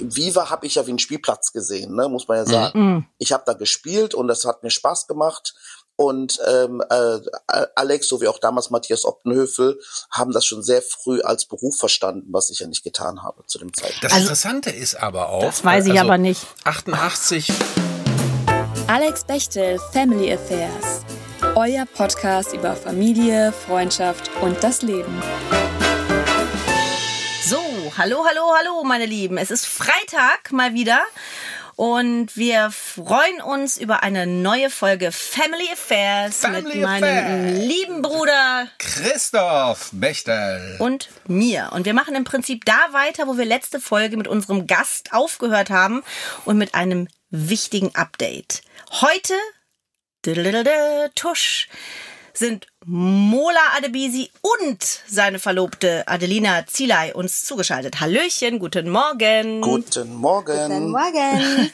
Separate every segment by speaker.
Speaker 1: Viva habe ich ja wie einen Spielplatz gesehen, ne, muss man ja sagen.
Speaker 2: Mhm.
Speaker 1: Ich habe da gespielt und das hat mir Spaß gemacht. Und ähm, äh, Alex, so wie auch damals Matthias Optenhöfel, haben das schon sehr früh als Beruf verstanden, was ich ja nicht getan habe zu dem Zeitpunkt.
Speaker 3: Das Interessante ist aber auch.
Speaker 2: Das weiß ich
Speaker 3: also
Speaker 2: aber nicht.
Speaker 3: 88
Speaker 4: Alex Bechtel Family Affairs. Euer Podcast über Familie, Freundschaft und das Leben.
Speaker 2: Hallo, hallo, hallo, meine Lieben. Es ist Freitag mal wieder. Und wir freuen uns über eine neue Folge Family Affairs
Speaker 3: Family
Speaker 2: mit meinem
Speaker 3: Affairs.
Speaker 2: lieben Bruder
Speaker 3: Christoph Bechtel.
Speaker 2: und mir. Und wir machen im Prinzip da weiter, wo wir letzte Folge mit unserem Gast aufgehört haben und mit einem wichtigen Update. Heute, tusch, sind Mola Adebisi und seine Verlobte Adelina Zilay uns zugeschaltet. Hallöchen, guten Morgen.
Speaker 1: Guten Morgen.
Speaker 5: Guten Morgen.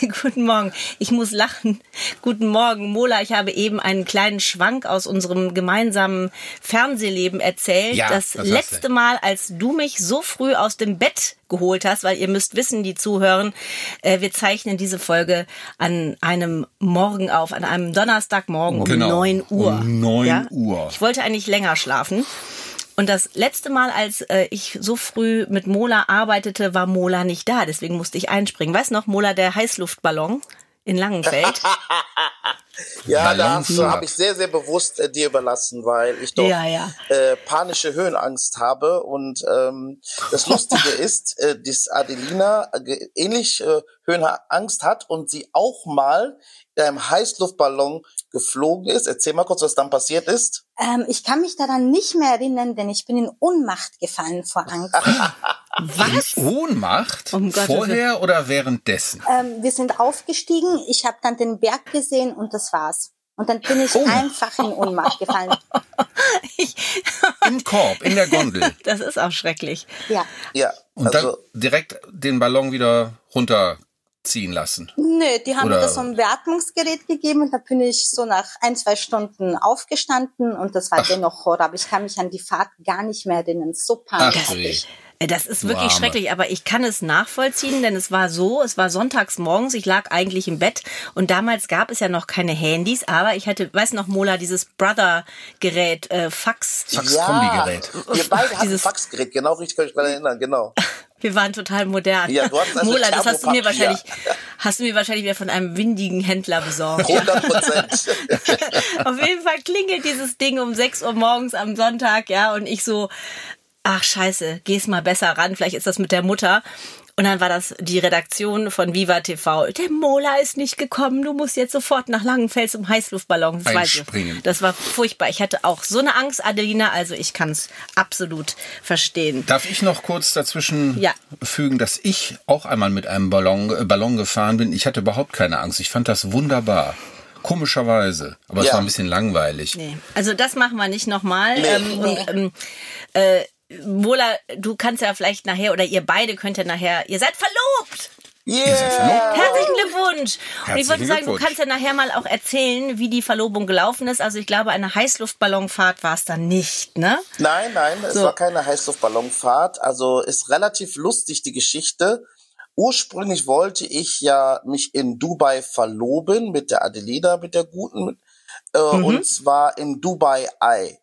Speaker 2: Guten Morgen. Ich muss lachen. Guten Morgen, Mola. Ich habe eben einen kleinen Schwank aus unserem gemeinsamen Fernsehleben erzählt.
Speaker 3: Ja,
Speaker 2: das letzte? Mal, als du mich so früh aus dem Bett geholt hast, weil ihr müsst wissen, die zuhören, äh, wir zeichnen diese Folge an einem Morgen auf, an einem Donnerstagmorgen um
Speaker 3: Genau,
Speaker 2: 9 Uhr.
Speaker 3: Um 9 Uhr.
Speaker 2: Ich wollte eigentlich länger schlafen. Und das letzte Mal, als äh, ich so früh mit Mola arbeitete, war Mola nicht da. Deswegen musste ich einspringen. Weißt noch, Mola, der Heißluftballon in Langenfeld?
Speaker 1: Ja, da
Speaker 3: Balancefahrt.
Speaker 1: habe ich sehr, sehr bewusst äh, dir überlassen, weil ich doch
Speaker 2: Ja, ja.
Speaker 1: Äh, panische Höhenangst habe. Und ähm, das Lustige ist, äh, dass Adelina äh, ähnlich äh, Höhenangst hat und sie auch mal in einem Heißluftballon geflogen ist. Erzähl mal kurz, was dann passiert ist.
Speaker 5: ähm, ich kann mich daran nicht mehr erinnern, denn ich bin in Ohnmacht gefallen vor Angst.
Speaker 2: Was?
Speaker 3: Ohnmacht?
Speaker 2: Um
Speaker 3: Vorher oder währenddessen?
Speaker 5: ähm, wir sind aufgestiegen, ich habe dann den Berg gesehen und das war's. Und dann bin ich
Speaker 3: Oh.
Speaker 5: einfach in Ohnmacht gefallen.
Speaker 3: Im Korb, in der Gondel.
Speaker 2: Das ist auch schrecklich.
Speaker 5: Ja.
Speaker 1: Ja,
Speaker 3: Und
Speaker 1: also
Speaker 3: dann direkt den Ballon wieder runterziehen lassen.
Speaker 5: Nö, die haben
Speaker 3: Oder-
Speaker 5: mir das so ein Beatmungsgerät gegeben und da bin ich so nach ein, zwei Stunden aufgestanden und das war dennoch Horror. Aber ich kann mich an die Fahrt gar nicht mehr erinnern. So panisch.
Speaker 2: Äh, Das ist wirklich schrecklich, aber ich kann es nachvollziehen, denn es war so, es war sonntags morgens, ich lag eigentlich im Bett und damals gab es ja noch keine Handys, aber ich hatte, weiß noch, Mola, dieses Brother-Gerät, äh, Fax.
Speaker 3: Fax-Kombi-Gerät.
Speaker 1: wir beide hatten Faxgerät, genau richtig, kann ich mich daran erinnern, genau.
Speaker 2: Wir waren total modern.
Speaker 1: Ja, du hattest also
Speaker 2: Mola, das hast du mir wahrscheinlich, hast du mir wahrscheinlich wieder von einem windigen Händler besorgt.
Speaker 1: 100 Prozent.
Speaker 2: Auf jeden Fall klingelt dieses Ding um 6 Uhr morgens am Sonntag, ja, und ich so, ach scheiße, geh's mal besser ran, vielleicht ist das mit der Mutter. Und dann war das die Redaktion von Viva TV. Der Mola ist nicht gekommen, du musst jetzt sofort nach Langenfeld zum Heißluftballon. Das, weiß ich.
Speaker 3: Einspringen.
Speaker 2: das war furchtbar. Ich hatte auch so eine Angst, Adelina, also ich kann's absolut verstehen.
Speaker 3: Darf ich noch kurz dazwischen
Speaker 2: Ja.
Speaker 3: fügen, dass ich auch einmal mit einem Ballon, äh, Ballon gefahren bin? Ich hatte überhaupt keine Angst. Ich fand das wunderbar. Komischerweise. Aber es
Speaker 1: Ja.
Speaker 3: war ein bisschen langweilig.
Speaker 2: Nee. Also das machen wir nicht nochmal.
Speaker 1: Nee.
Speaker 2: Ähm, und, ähm, äh, Mola, du kannst ja vielleicht nachher, oder ihr beide könnt ja nachher, ihr seid verlobt!
Speaker 1: Yeah!
Speaker 2: Herzlichen Glückwunsch! Und ich
Speaker 3: Herzlichen
Speaker 2: wollte sagen, du kannst ja nachher mal auch erzählen, wie die Verlobung gelaufen ist. Also ich glaube, eine Heißluftballonfahrt war es dann nicht, ne?
Speaker 1: Nein, nein, es
Speaker 2: So.
Speaker 1: war keine Heißluftballonfahrt. Also ist relativ lustig die Geschichte. Ursprünglich wollte ich ja mich in Dubai verloben mit der Adelina, mit der guten, äh, und zwar im Dubai Eye.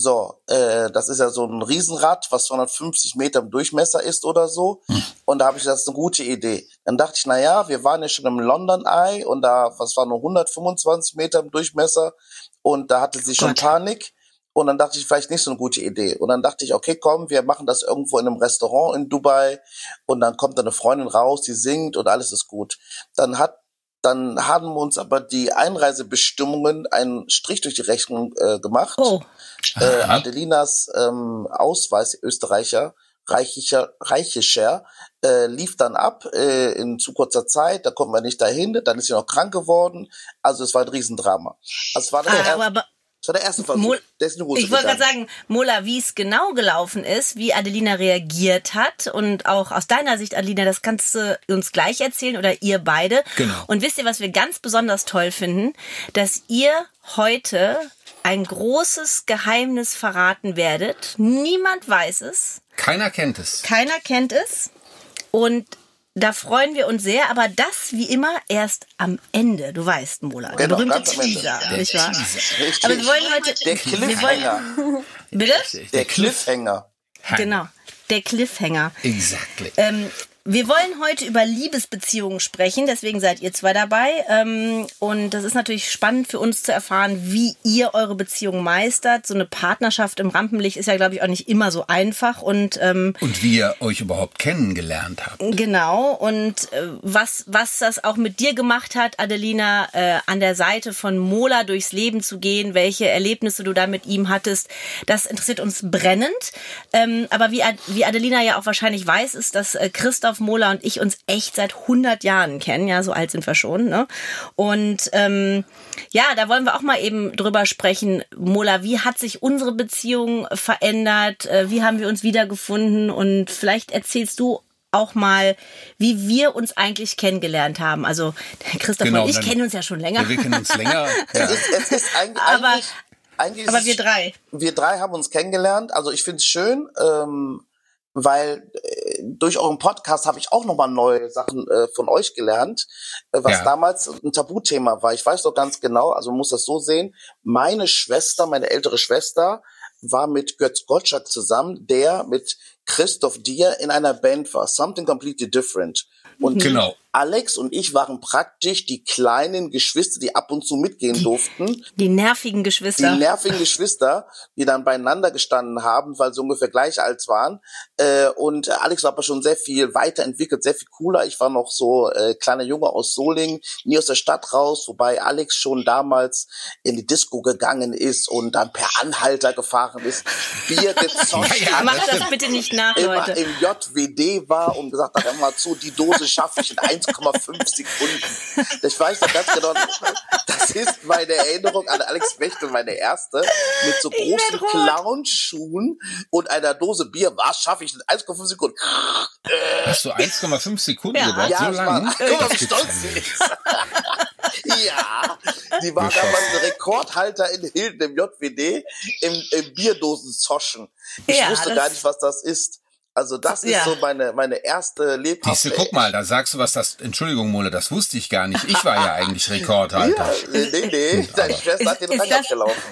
Speaker 1: So, äh, das ist ja so ein Riesenrad, was 250 Meter im Durchmesser ist oder so. Und da habe ich das ist eine gute Idee. Dann dachte ich, na ja, wir waren ja schon im London Eye und da, was war nur 125 Meter im Durchmesser und da hatte sie schon
Speaker 2: Gott.
Speaker 1: Panik. Und dann dachte ich, vielleicht nicht so eine gute Idee. Und dann dachte ich, okay, komm, wir machen das irgendwo in einem Restaurant in Dubai. Und dann kommt da eine Freundin raus, die singt und alles ist gut. Dann hat, dann haben uns aber die Einreisebestimmungen einen Strich durch die Rechnung äh, gemacht.
Speaker 2: Oh.
Speaker 1: Äh, Adelinas ähm, Ausweis Österreicher, reichischer, reichischer äh, lief dann ab äh, in zu kurzer Zeit. Da konnten wir nicht dahin. Dann ist sie noch krank geworden. Also es war ein Riesendrama. Also es war
Speaker 2: Ah,
Speaker 1: erste,
Speaker 2: aber,
Speaker 1: es war der erste Versuch.
Speaker 2: Mol-
Speaker 1: der ist in Hose
Speaker 2: ich wollte gerade sagen, Mola, wie es genau gelaufen ist, wie Adelina reagiert hat und auch aus deiner Sicht, Adelina, das kannst du uns gleich erzählen oder ihr beide.
Speaker 3: Genau.
Speaker 2: Und wisst ihr, was wir ganz besonders toll finden? Dass ihr heute ein großes Geheimnis verraten werdet. Niemand weiß es.
Speaker 3: Keiner kennt es.
Speaker 2: Keiner kennt es. Und da freuen wir uns sehr, aber das wie immer erst am Ende. Du weißt, Mola, der
Speaker 1: Genau,
Speaker 2: berühmte. Teaser,
Speaker 3: Der
Speaker 2: nicht wahr?
Speaker 1: Richtig.
Speaker 2: Aber wir wollen heute,
Speaker 1: der
Speaker 2: wir wollen,
Speaker 1: Cliffhanger.
Speaker 2: bitte?
Speaker 1: Der Cliffhanger.
Speaker 2: Genau, der Cliffhanger.
Speaker 3: Exactly.
Speaker 2: Ähm, wir wollen heute über Liebesbeziehungen sprechen, deswegen seid ihr zwei dabei. Ähm, und das ist natürlich spannend für uns zu erfahren, wie ihr eure Beziehung meistert. So eine Partnerschaft im Rampenlicht ist ja, glaube ich, auch nicht immer so einfach. Und ähm,
Speaker 3: Und wie ihr euch überhaupt kennengelernt habt.
Speaker 2: Genau, und äh, was, was das auch mit dir gemacht hat, Adelina, äh, an der Seite von Mola durchs Leben zu gehen, welche Erlebnisse du da mit ihm hattest, das interessiert uns brennend. Ähm, aber wie, wie Adelina ja auch wahrscheinlich weiß, ist, dass äh, Mola und ich uns echt seit 100 Jahren kennen. Ja, so alt sind wir schon. Ne? Und ähm, ja, da wollen wir auch mal eben drüber sprechen. Mola, wie hat sich unsere Beziehung verändert? Äh, wie haben wir uns wiedergefunden? Und vielleicht erzählst du auch mal, wie wir uns eigentlich kennengelernt haben. Also Christoph
Speaker 3: Genau,
Speaker 2: und ich kennen uns ja schon länger.
Speaker 3: Ja, wir kennen uns länger. Ja.
Speaker 1: Es es ist eigentlich,
Speaker 2: Aber-
Speaker 1: eigentlich, eigentlich ist
Speaker 2: Aber wir drei.
Speaker 1: wir drei haben uns kennengelernt. Also ich finde es schön, ähm, weil äh, durch euren Podcast habe ich auch nochmal neue Sachen äh, von euch gelernt, äh, was
Speaker 3: Ja.
Speaker 1: damals ein Tabuthema war. Ich weiß doch ganz genau, also man muss das so sehen, meine Schwester, meine ältere Schwester, war mit Götz Gottschalk zusammen, der mit Christoph Dier in einer Band war. Something completely different. Und
Speaker 3: Genau.
Speaker 1: Alex und ich waren praktisch die kleinen Geschwister, die ab und zu mitgehen durften.
Speaker 2: Die nervigen
Speaker 1: Die
Speaker 2: Geschwister.
Speaker 1: nervigen Geschwister, die dann beieinander gestanden haben, weil sie ungefähr gleich alt waren. Äh, und Alex war aber schon sehr viel weiterentwickelt, sehr viel cooler. Ich war noch so äh, kleiner Junge aus Solingen, nie aus der Stadt raus, wobei Alex schon damals in die Disco gegangen ist und dann per Anhalter gefahren ist, Bier gezockt
Speaker 3: Ja,
Speaker 2: Macht das bitte nicht nach,
Speaker 1: immer
Speaker 2: Leute.
Speaker 1: im JWD war und gesagt hat, hör mal zu, die Dose schaffe ich in 1,5 Sekunden. Ich weiß noch ganz genau, das ist meine Erinnerung an Alex Bechtel, meine erste, mit so großen. Clownschuhen und einer Dose Bier. Was schaffe ich in 1,5 Sekunden?
Speaker 3: Hast du 1,5 Sekunden
Speaker 2: Ja.
Speaker 3: gebraucht?
Speaker 1: Ja,
Speaker 3: so lange?
Speaker 1: guck mal, wie stolz
Speaker 3: ja
Speaker 1: sie ist. ja, die war damals ein Rekordhalter in Hilden im JWD im, im Bierdosen-Zoschen. Ich
Speaker 2: Ja,
Speaker 1: wusste gar nicht, was das ist. Also das ist
Speaker 2: Ja.
Speaker 1: so meine, meine erste lebhafte...
Speaker 3: Siehste, guck mal, da sagst du was, das, Entschuldigung, Mole, das wusste ich gar nicht. Ich war ja eigentlich Rekordhalter.
Speaker 1: Ja, nee, nee. Deine Schwester hat den
Speaker 2: Ist- ist
Speaker 1: Rang
Speaker 2: das-
Speaker 1: abgelaufen.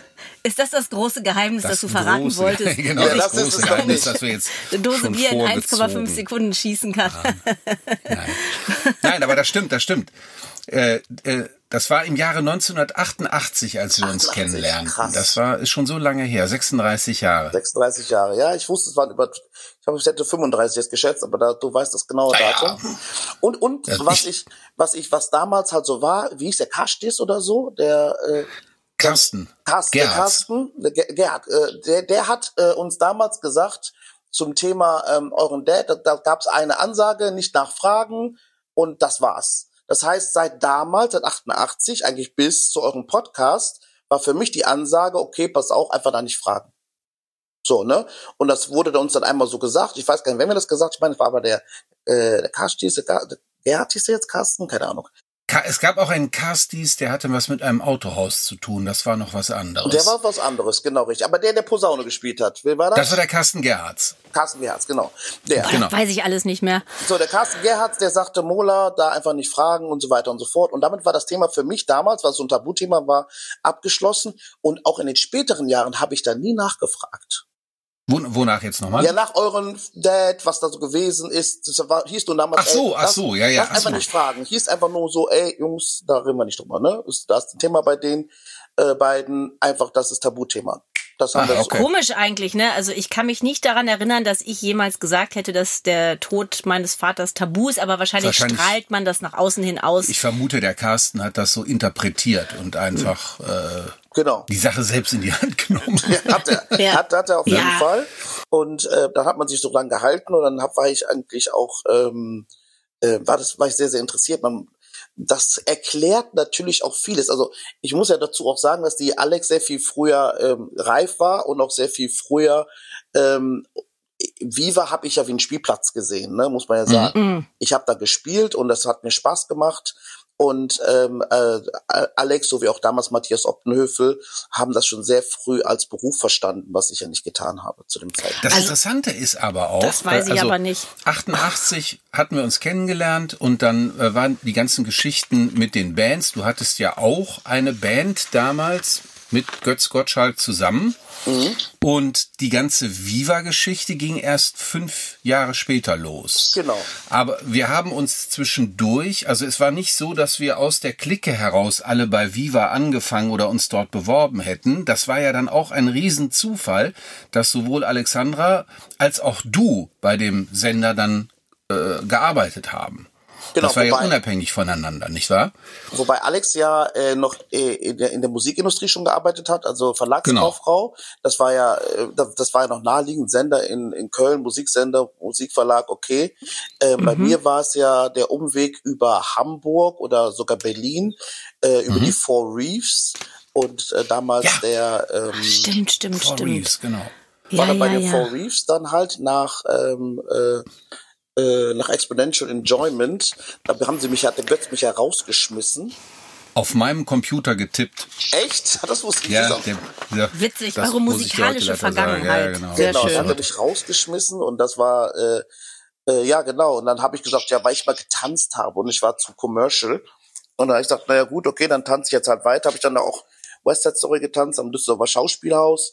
Speaker 2: Ist das das große Geheimnis, das, du verraten
Speaker 3: große,
Speaker 2: wolltest?
Speaker 3: Genau,
Speaker 1: Ja,
Speaker 3: das,
Speaker 1: das ist
Speaker 3: große Geheimnis, dass wir jetzt
Speaker 2: Eine Dose Bier in
Speaker 3: vorgezogen.
Speaker 2: 1,5 Sekunden schießen kann.
Speaker 3: Nein. Nein, aber das stimmt, das stimmt. Äh, äh, das war im Jahre 1988, als wir uns
Speaker 1: 88,
Speaker 3: kennenlernten.
Speaker 1: krass.
Speaker 3: Das war ist schon so lange her, 36 Jahre.
Speaker 1: 36 Jahre. Ja, ich wusste, es waren über, ich habe, ich hätte 35 jetzt geschätzt, aber da, du weißt das genaue
Speaker 3: Ja, ja.
Speaker 1: Datum. Und, und
Speaker 3: Ja,
Speaker 1: was
Speaker 3: ich-
Speaker 1: was ich, was damals halt so war, wie hieß der Kastis oder so, der, äh,
Speaker 3: Carsten.
Speaker 1: Carsten, der
Speaker 3: Gerhardt.
Speaker 1: Carsten, der Ge- Gerhard, äh, der, der hat äh, uns damals gesagt zum Thema ähm, euren Dad, da, da gab es eine Ansage, nicht nachfragen und das war's. Das heißt, seit damals, seit 88, eigentlich bis zu eurem Podcast, war für mich die Ansage, okay, pass auf, einfach da nicht fragen. So, ne? Und das wurde uns dann einmal so gesagt. Ich weiß gar nicht, wer mir das gesagt. Ich meine, es war aber der, äh, der Karst, hieß der, der Gerhard hieß der jetzt Carsten? Keine Ahnung.
Speaker 3: Es gab auch einen Carstis, der hatte was mit einem Autohaus zu tun. Das war noch was anderes.
Speaker 1: Und der war was anderes, genau richtig. Aber der, der Posaune gespielt hat, wer war das?
Speaker 3: das war der Carsten Gerhards.
Speaker 1: Carsten Gerhards, genau. Der.
Speaker 3: Genau.
Speaker 2: Weiß ich alles nicht mehr.
Speaker 1: So, der Carsten Gerhards, der sagte, Mola, da einfach nicht fragen und so weiter und so fort. Und damit war das Thema für mich damals, was so ein Tabuthema war, abgeschlossen. Und auch in den späteren Jahren habe ich da nie nachgefragt.
Speaker 3: Wo, wonach jetzt nochmal?
Speaker 1: Ja, nach euren Dad, was da so gewesen ist, das war, hieß nur damals,
Speaker 3: Ach so,
Speaker 1: ey,
Speaker 3: ach so, ja, ja,
Speaker 1: lass
Speaker 3: ach
Speaker 1: einfach
Speaker 3: so.
Speaker 1: nicht fragen. Hieß einfach nur so, ey, Jungs, da reden wir nicht drüber, ne? Ist das ein Thema bei den äh, beiden, einfach, das ist Tabuthema. Das haben wir
Speaker 3: okay.
Speaker 2: Komisch eigentlich, ne? Also ich kann mich nicht daran erinnern, dass ich jemals gesagt hätte, dass der Tod meines Vaters tabu ist, aber wahrscheinlich,
Speaker 3: Wahrscheinlich-
Speaker 2: strahlt man das nach außen hin aus.
Speaker 3: Ich vermute, der Carsten hat das so interpretiert und einfach äh,
Speaker 1: genau.
Speaker 3: die Sache selbst in die Hand genommen.
Speaker 1: Ja, hat er.
Speaker 2: Ja.
Speaker 1: Hat, hat er auf jeden
Speaker 2: Ja.
Speaker 1: Fall. Und äh, da hat man sich so dran gehalten und dann hab, war ich eigentlich auch, ähm, äh, war das, war ich sehr, sehr interessiert. Man, das erklärt natürlich auch vieles. Also ich muss ja dazu auch sagen, dass die Alex sehr viel früher ähm, reif war und auch sehr viel früher ähm, Viva habe ich ja wie einen Spielplatz gesehen, ne, muss man ja sagen.
Speaker 2: Mhm.
Speaker 1: Ich habe da gespielt und das hat mir Spaß gemacht. Und ähm, äh, Alex, so wie auch damals Matthias Optenhöfel, haben das schon sehr früh als Beruf verstanden, was ich ja nicht getan habe zu dem Zeitpunkt.
Speaker 3: Das Interessante ist aber auch,
Speaker 2: Das weiß ich
Speaker 3: also
Speaker 2: aber nicht.
Speaker 3: 88 hatten wir uns kennengelernt und dann äh, waren die ganzen Geschichten mit den Bands. Du hattest ja auch eine Band damals mit Götz Gottschalk zusammen. Und die ganze Viva-Geschichte ging erst fünf Jahre später los.
Speaker 1: Genau.
Speaker 3: Aber wir haben uns zwischendurch, also es war nicht so, dass wir aus der Clique heraus alle bei Viva angefangen oder uns dort beworben hätten. Das war ja dann auch ein Riesenzufall, dass sowohl Alexandra als auch du bei dem Sender dann äh, gearbeitet haben.
Speaker 1: Genau,
Speaker 3: das war ja
Speaker 1: wobei-
Speaker 3: unabhängig voneinander, nicht wahr?
Speaker 1: Wobei Alex ja äh, noch äh, in, der, in der Musikindustrie schon gearbeitet hat, also Verlagskauffrau. Das war ja, äh, das, war ja noch naheliegend Sender in, in Köln, Musiksender, Musikverlag, okay. Äh, Bei mir war es ja der Umweg über Hamburg oder sogar Berlin, äh, über die Four Reefs und äh, damals
Speaker 3: Ja.
Speaker 1: der ähm,
Speaker 2: Stimmt, stimmt,
Speaker 3: Four
Speaker 2: stimmt.
Speaker 3: Reeves, genau.
Speaker 1: war
Speaker 2: Ja,
Speaker 1: dann bei
Speaker 2: ja,
Speaker 1: den
Speaker 2: ja.
Speaker 1: Four Reefs dann halt nach ähm, äh, äh, nach Exponential Enjoyment. Da haben sie mich, hat der Götz mich ja rausgeschmissen.
Speaker 3: Auf meinem Computer getippt.
Speaker 1: Echt? Das wusste ich
Speaker 3: Ja,
Speaker 1: nicht.
Speaker 3: der, der,
Speaker 2: Witzig,
Speaker 3: das
Speaker 2: eure musikalische
Speaker 3: sagen.
Speaker 2: Vergangenheit.
Speaker 3: Ja, genau.
Speaker 2: Sehr
Speaker 1: genau,
Speaker 2: schön.
Speaker 1: dann hat er mich rausgeschmissen und das war äh, äh, ja genau. Und dann habe ich gesagt, ja, weil ich mal getanzt habe und ich war zu Commercial. Und dann habe ich gesagt, naja gut, okay, dann tanze ich jetzt halt weiter. Habe ich dann auch West Side Story getanzt am Düsseldorfer Schauspielhaus.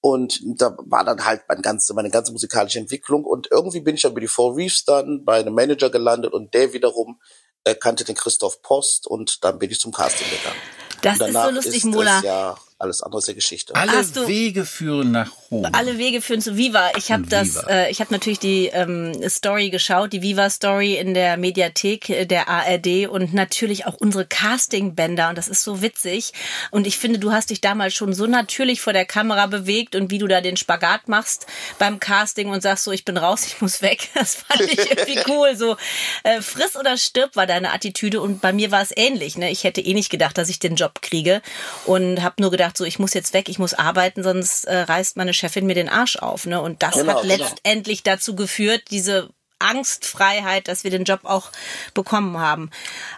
Speaker 1: Und da war dann halt meine ganze, meine ganze musikalische Entwicklung. Und irgendwie bin ich dann bei die Four Reefs dann bei einem Manager gelandet und der wiederum äh, kannte den Christoph Post und dann bin ich zum Casting gegangen.
Speaker 2: Das ist
Speaker 1: danach
Speaker 2: so lustig,
Speaker 1: ist
Speaker 2: Mola.
Speaker 1: Ja alles andere ist ja Geschichte.
Speaker 3: Alle
Speaker 2: du-
Speaker 3: Wege führen nach Rom.
Speaker 2: Alle Wege führen zu Viva. Ich habe das,
Speaker 3: Viva.
Speaker 2: äh, ich habe natürlich die ähm, Story geschaut, die Viva Story in der Mediathek äh, der ARD und natürlich auch unsere Casting-Bänder und das ist so witzig. Und ich finde, du hast dich damals schon so natürlich vor der Kamera bewegt und wie du da den Spagat machst beim Casting und sagst so, ich bin raus, ich muss weg. Das fand ich irgendwie cool. So äh, friss oder stirb war deine Attitüde und bei mir war es ähnlich. Ne? Ich hätte eh nicht gedacht, dass ich den Job kriege und habe nur gedacht, so ich muss jetzt weg, ich muss arbeiten, sonst äh, reißt meine Chefin mir den Arsch auf. Ne? Und das
Speaker 1: Genau,
Speaker 2: hat
Speaker 1: genau.
Speaker 2: letztendlich dazu geführt, diese Angstfreiheit, dass wir den Job auch bekommen haben.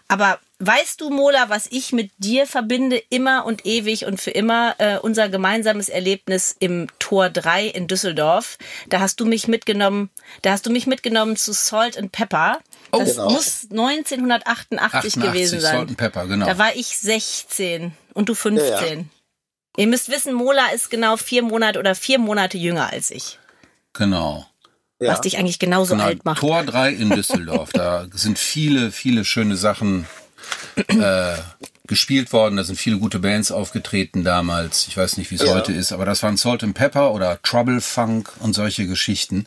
Speaker 2: Aber weißt du, Mola, was ich mit dir verbinde, immer und ewig und für immer, äh, unser gemeinsames Erlebnis im Tor 3 in Düsseldorf. Da hast du mich mitgenommen, da hast du mich mitgenommen zu Salt and Pepper.
Speaker 3: Oh,
Speaker 2: das
Speaker 1: genau.
Speaker 2: muss 1988
Speaker 3: 88,
Speaker 2: gewesen sein.
Speaker 3: Salt and Pepper, genau.
Speaker 2: Da war ich 16 und du 15.
Speaker 1: Ja, ja.
Speaker 2: Ihr müsst wissen, Mola ist genau vier Monate oder vier Monate jünger als ich.
Speaker 3: Genau.
Speaker 1: Ja.
Speaker 2: Was dich eigentlich genauso
Speaker 3: genau.
Speaker 2: alt macht.
Speaker 3: Tor 3 in Düsseldorf. da sind viele, viele schöne Sachen äh, gespielt worden. Da sind viele gute Bands aufgetreten damals. Ich weiß nicht, wie es
Speaker 1: Ja.
Speaker 3: heute ist, aber das waren Salt and Pepper oder Trouble Funk und solche Geschichten.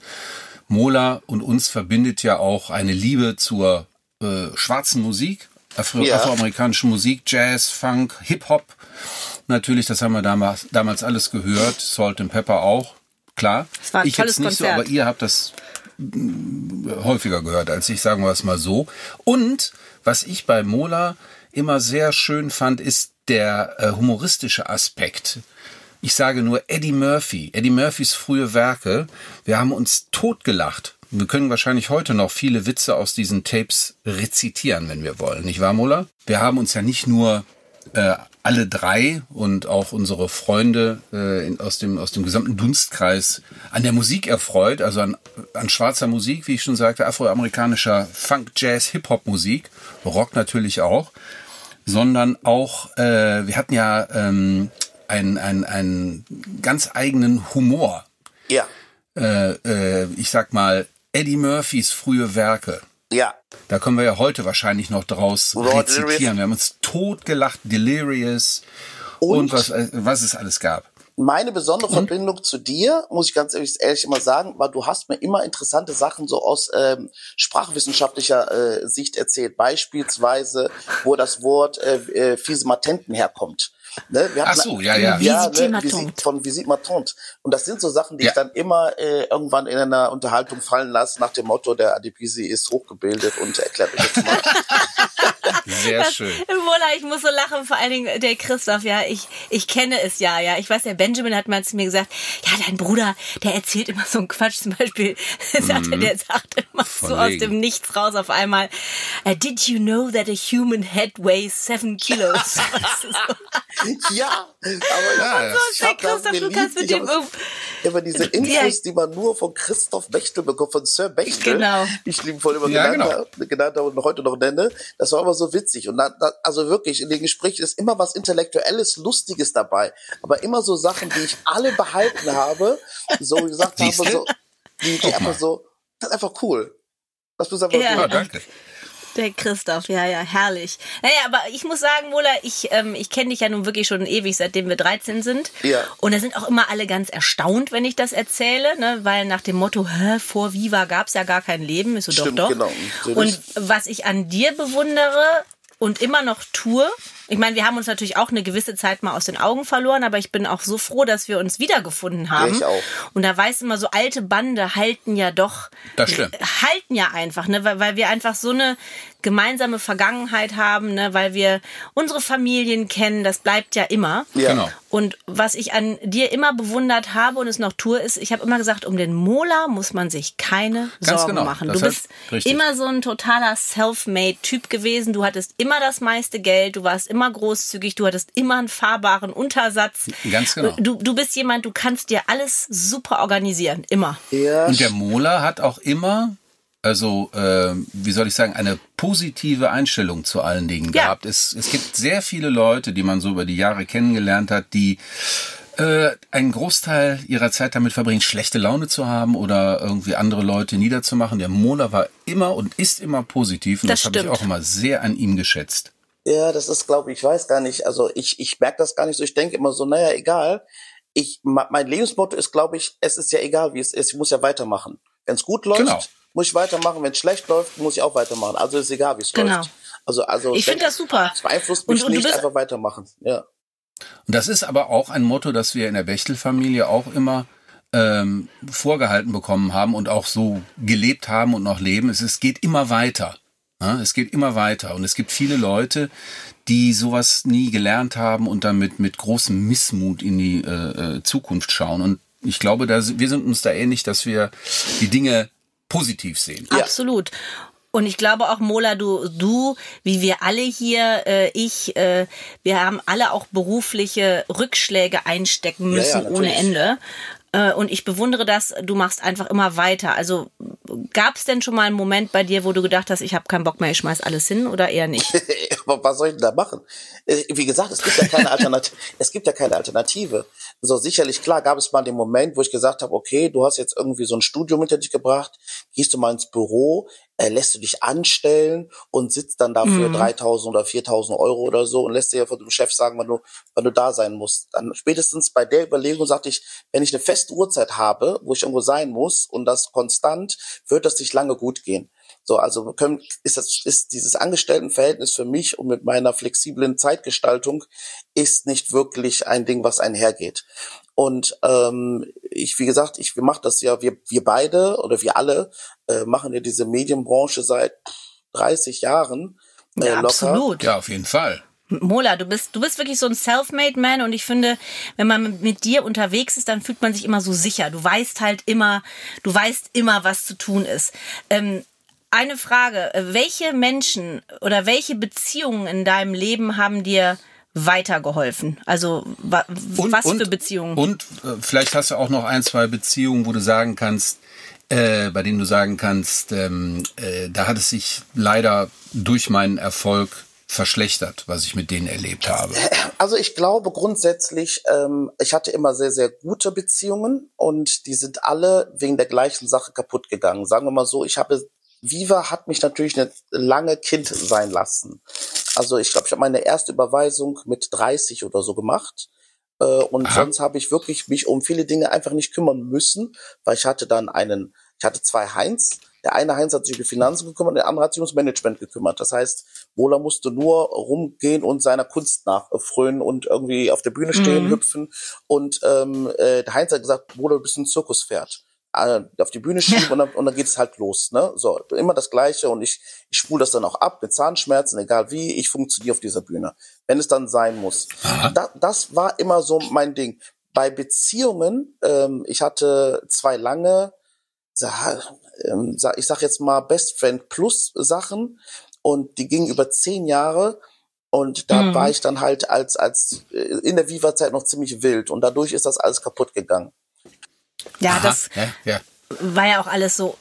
Speaker 3: Mola und uns verbindet ja auch eine Liebe zur äh, schwarzen Musik, Afro
Speaker 1: Ja.
Speaker 3: afroamerikanische Musik, Jazz, Funk, Hip-Hop. Natürlich, das haben wir damals, damals alles gehört. Salt and Pepper auch, klar.
Speaker 2: Es war ein
Speaker 3: ich
Speaker 2: tolles
Speaker 3: jetzt nicht
Speaker 2: Konzert.
Speaker 3: so, aber ihr habt das mm, häufiger gehört als ich, sagen wir es mal so. Und was ich bei Mola immer sehr schön fand, ist der äh, humoristische Aspekt. Ich sage nur Eddie Murphy, Eddie Murphys frühe Werke. Wir haben uns totgelacht. Wir können wahrscheinlich heute noch viele Witze aus diesen Tapes rezitieren, wenn wir wollen, nicht wahr, Mola? Wir haben uns ja nicht nur äh, alle drei und auch unsere Freunde äh, in, aus, dem, aus dem gesamten Dunstkreis an der Musik erfreut, also an, an schwarzer Musik, wie ich schon sagte, afroamerikanischer Funk, Jazz, Hip-Hop-Musik, Rock natürlich auch, sondern auch, äh, wir hatten ja ähm, einen, einen, einen ganz eigenen Humor.
Speaker 1: Ja,
Speaker 3: Äh, äh, ich sag mal, Eddie Murphys frühe Werke.
Speaker 1: ja.
Speaker 3: Da können wir ja heute wahrscheinlich noch draus
Speaker 1: Raw
Speaker 3: rezitieren.
Speaker 1: Delirious.
Speaker 3: Wir haben uns totgelacht, Delirious und,
Speaker 1: Und-
Speaker 3: was, äh, was es alles gab.
Speaker 1: Meine besondere Verbindung zu dir, muss ich ganz ehrlich, ehrlich immer sagen, war, du hast mir immer interessante Sachen so aus ähm, sprachwissenschaftlicher äh, Sicht erzählt. Beispielsweise, wo das Wort äh, äh, fiese Matenten herkommt. Ne? Wir
Speaker 3: Ach so, ja, ja.
Speaker 1: ja
Speaker 2: Visite
Speaker 1: ne, von Visite ma tante. Und das sind so Sachen, die
Speaker 3: Ja.
Speaker 1: ich dann immer äh, irgendwann in einer Unterhaltung fallen lasse, nach dem Motto, der Adipisi ist hochgebildet und erklärt euch jetzt mal.
Speaker 3: Sehr schön.
Speaker 2: Mola, ich muss so lachen, vor allen Dingen der Christoph, ja, ich, ich kenne es ja, ja. Ich weiß, der Benjamin hat mal zu mir gesagt, ja, dein Bruder, der erzählt immer so einen Quatsch, zum Beispiel, sagt er, der sagt immer so aus dem Nichts raus auf einmal, uh, did you know that a human head weighs seven kilos?
Speaker 1: ja, aber ja,
Speaker 2: so ist der Christoph, du kannst mit dem...
Speaker 1: Immer diese Infos, die man nur von Christoph Bechtel bekommt, von Sir Bechtel,
Speaker 2: Genau.
Speaker 1: die ich liebevoll immer
Speaker 3: Ja,
Speaker 1: genannt,
Speaker 3: genau.
Speaker 1: habe, genannt habe und heute noch nenne. Das war immer so witzig. Und da, da, also wirklich, in den Gesprächen ist immer was Intellektuelles, Lustiges dabei. Aber immer so Sachen, die ich alle behalten habe, so gesagt habe, so, die, die einfach so, das ist einfach cool. Das ist einfach
Speaker 2: Ja.
Speaker 3: Ja,
Speaker 1: cool.
Speaker 3: Ah, danke.
Speaker 2: Der Christoph, ja, ja, herrlich. Naja, aber ich muss sagen, Mola, ich, ähm, ich kenne dich ja nun wirklich schon ewig, seitdem wir 13 sind.
Speaker 1: Ja.
Speaker 2: Und da sind auch immer alle ganz erstaunt, wenn ich das erzähle, ne? weil nach dem Motto, Hä, vor Viva gab's ja gar kein Leben, ist so
Speaker 1: Stimmt,
Speaker 2: doch, doch.
Speaker 1: genau, natürlich.
Speaker 2: Und was ich an dir bewundere und immer noch tue, ich meine, wir haben uns natürlich auch eine gewisse Zeit mal aus den Augen verloren, aber ich bin auch so froh, dass wir uns wiedergefunden haben.
Speaker 1: ich auch.
Speaker 2: Und da weiß immer so alte Bande halten ja doch
Speaker 3: Das stimmt.
Speaker 2: halten ja einfach, ne, weil, weil wir einfach so eine gemeinsame Vergangenheit haben, ne, weil wir unsere Familien kennen, das bleibt ja immer.
Speaker 1: Ja.
Speaker 3: Genau.
Speaker 2: Und was ich an dir immer bewundert habe und es noch tue, ist, ich habe immer gesagt, um den Mola muss man sich keine
Speaker 3: Ganz
Speaker 2: Sorgen
Speaker 3: genau.
Speaker 2: machen.
Speaker 3: Das
Speaker 2: du
Speaker 3: heißt,
Speaker 2: bist
Speaker 3: richtig.
Speaker 2: immer so ein totaler Self-Made-Typ gewesen. Du hattest immer das meiste Geld, du warst immer großzügig, du hattest immer einen fahrbaren Untersatz.
Speaker 3: Ganz genau.
Speaker 2: Du, du bist jemand, du kannst dir alles super organisieren, immer.
Speaker 1: Ja,
Speaker 3: Und der Mola hat auch immer, also äh, wie soll ich sagen, eine positive Einstellung zu allen Dingen
Speaker 2: Ja.
Speaker 3: gehabt. Es, es gibt sehr viele Leute, die man so über die Jahre kennengelernt hat, die äh, einen Großteil ihrer Zeit damit verbringen, schlechte Laune zu haben oder irgendwie andere Leute niederzumachen. Der Mola war immer und ist immer positiv und
Speaker 2: Das
Speaker 3: das, habe ich auch immer sehr an ihm geschätzt.
Speaker 1: Ja, das ist, glaube ich, ich weiß gar nicht. Also ich, ich merke das gar nicht so. Ich denke immer so, naja, egal. Ich, mein Lebensmotto ist, glaube ich, es ist ja egal, wie es ist. Ich muss ja weitermachen. Wenn es gut läuft,
Speaker 3: Genau.
Speaker 1: Muss ich weitermachen. Wenn es schlecht läuft, muss ich auch weitermachen. Also ist egal, wie es
Speaker 2: Genau.
Speaker 1: läuft. Also, also
Speaker 2: Ich finde das super.
Speaker 1: Es beeinflusst
Speaker 2: Und-
Speaker 1: mich
Speaker 2: und du
Speaker 1: nicht, einfach weitermachen. Ja.
Speaker 3: Und das ist aber auch ein Motto, das wir in der Bechtel-Familie auch immer ähm, vorgehalten bekommen haben und auch so gelebt haben und noch leben. Es, es geht immer weiter. Ja, es geht immer weiter. Und es gibt viele Leute, die sowas nie gelernt haben und damit mit großem Missmut in die äh, äh, Zukunft schauen. Und ich glaube, da, wir sind uns da ähnlich, dass wir die Dinge positiv sehen.
Speaker 1: Ja.
Speaker 2: Absolut. Und ich glaube auch, Mola, du, du, wie wir alle hier, äh, ich, äh, wir haben alle auch berufliche Rückschläge einstecken
Speaker 1: Ja, ja,
Speaker 2: müssen ohne. Ende. Äh, und ich bewundere das, du machst einfach immer weiter. Also gab es denn schon mal einen Moment bei dir, wo du gedacht hast, ich habe keinen Bock mehr, ich schmeiß alles hin oder eher nicht?
Speaker 1: Aber was soll ich denn da machen? Äh, Wie gesagt, es gibt ja keine Alternative. es gibt ja keine Alternative. So sicherlich klar gab es mal den Moment, wo ich gesagt habe, okay, du hast jetzt irgendwie so ein Studium hinter dich gebracht, gehst du mal ins Büro, äh, lässt du dich anstellen und sitzt dann dafür 3.000 oder 4.000 Euro oder so und lässt dir ja von dem Chef sagen, wann du, wann du da sein musst. Dann spätestens bei der Überlegung sagte ich, wenn ich eine feste Uhrzeit habe, wo ich irgendwo sein muss und das konstant, wird das nicht lange gut gehen. So, also können, ist das, ist dieses Angestelltenverhältnis für mich und mit meiner flexiblen Zeitgestaltung ist nicht wirklich ein Ding, was einhergeht. Und ähm, ich, wie gesagt, ich, wir machen das ja, wir, wir beide oder wir alle äh, machen ja diese Medienbranche seit 30 Jahren. Äh,
Speaker 2: Ja,
Speaker 1: locker.
Speaker 2: absolut.
Speaker 3: Ja, auf jeden Fall.
Speaker 2: Mola, du bist, du bist wirklich so ein Self-Made Man und ich finde, wenn man mit- mit dir unterwegs ist, dann fühlt man sich immer so sicher. Du weißt halt immer, du weißt immer, was zu tun ist. Ähm, eine Frage, welche Menschen oder welche Beziehungen in deinem Leben haben dir weitergeholfen? Also wa, was für Beziehungen?
Speaker 3: Und äh, vielleicht hast du auch noch ein, zwei Beziehungen, wo du sagen kannst, äh, bei denen du sagen kannst, ähm, äh, da hat es sich leider durch meinen Erfolg verschlechtert, was ich mit denen erlebt habe.
Speaker 1: Also ich glaube grundsätzlich, ähm, ich hatte immer sehr, sehr gute Beziehungen und die sind alle wegen der gleichen Sache kaputt gegangen. Sagen wir mal so, ich habe, Viva hat mich natürlich eine lange Kind sein lassen. Also ich glaube, ich habe meine erste Überweisung mit 30 oder so gemacht. Äh, und
Speaker 3: Aha.
Speaker 1: sonst habe ich wirklich mich um viele Dinge einfach nicht kümmern müssen, weil ich hatte dann einen, ich hatte zwei Heinz. Der eine Heinz hat sich um die Finanzen gekümmert, der andere hat sich ums Management gekümmert. Das heißt, Mola musste nur rumgehen und seiner Kunst nachfrönen und irgendwie auf der Bühne stehen, hüpfen. Und ähm, äh, der Heinz hat gesagt, Mola, du bist ein Zirkuspferd. Auf die Bühne schieben und dann, und dann geht's halt los. Ne? So, immer das Gleiche und ich, ich spule das dann auch ab mit Zahnschmerzen, egal wie, ich funktioniere auf dieser Bühne, wenn es dann sein muss. Da, das war immer so mein Ding. Bei Beziehungen, ähm, ich hatte zwei lange, ähm, ich sag jetzt mal Best Friend Plus Sachen und die gingen über zehn Jahre und da mhm. war ich dann halt als, als äh, in der Viva-Zeit noch ziemlich wild und dadurch ist das alles kaputt gegangen.
Speaker 2: Ja, Aha, das ja, ja. war ja auch alles so,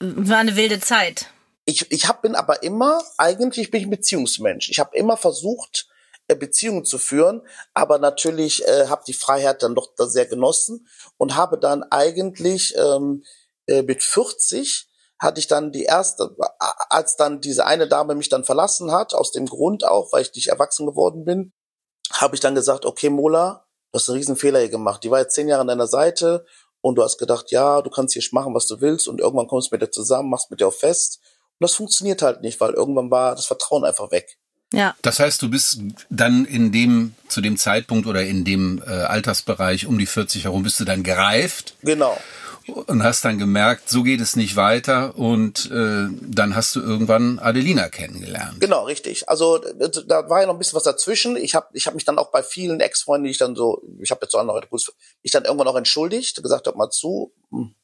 Speaker 2: war eine wilde Zeit.
Speaker 1: Ich, ich hab, bin aber immer, eigentlich bin ich ein Beziehungsmensch. Ich habe immer versucht, äh, Beziehungen zu führen, aber natürlich äh, habe die Freiheit dann doch sehr genossen und habe dann eigentlich ähm, äh, mit 40 hatte ich dann die erste, als dann diese eine Dame mich dann verlassen hat, aus dem Grund auch, weil ich nicht erwachsen geworden bin, habe ich dann gesagt, okay, Mola, du hast einen riesen Fehler hier gemacht. Die war jetzt zehn Jahre an deiner Seite und du hast gedacht, ja, du kannst hier machen, was du willst und irgendwann kommst du mit dir zusammen, machst mit dir auch fest. Und das funktioniert halt nicht, weil irgendwann war das Vertrauen einfach weg.
Speaker 3: Ja. Das heißt, du bist dann in dem, zu dem Zeitpunkt oder in dem äh, Altersbereich um die 40 herum, bist du dann gereift.
Speaker 1: Genau
Speaker 3: und hast dann gemerkt, so geht es nicht weiter und äh, dann hast du irgendwann Adelina kennengelernt.
Speaker 1: Genau, richtig. Also da war ja noch ein bisschen was dazwischen. Ich habe ich hab mich dann auch bei vielen Ex-Freunden, die ich dann so, ich habe jetzt so andere, ich dann irgendwann auch entschuldigt, gesagt, hab mal zu, hm,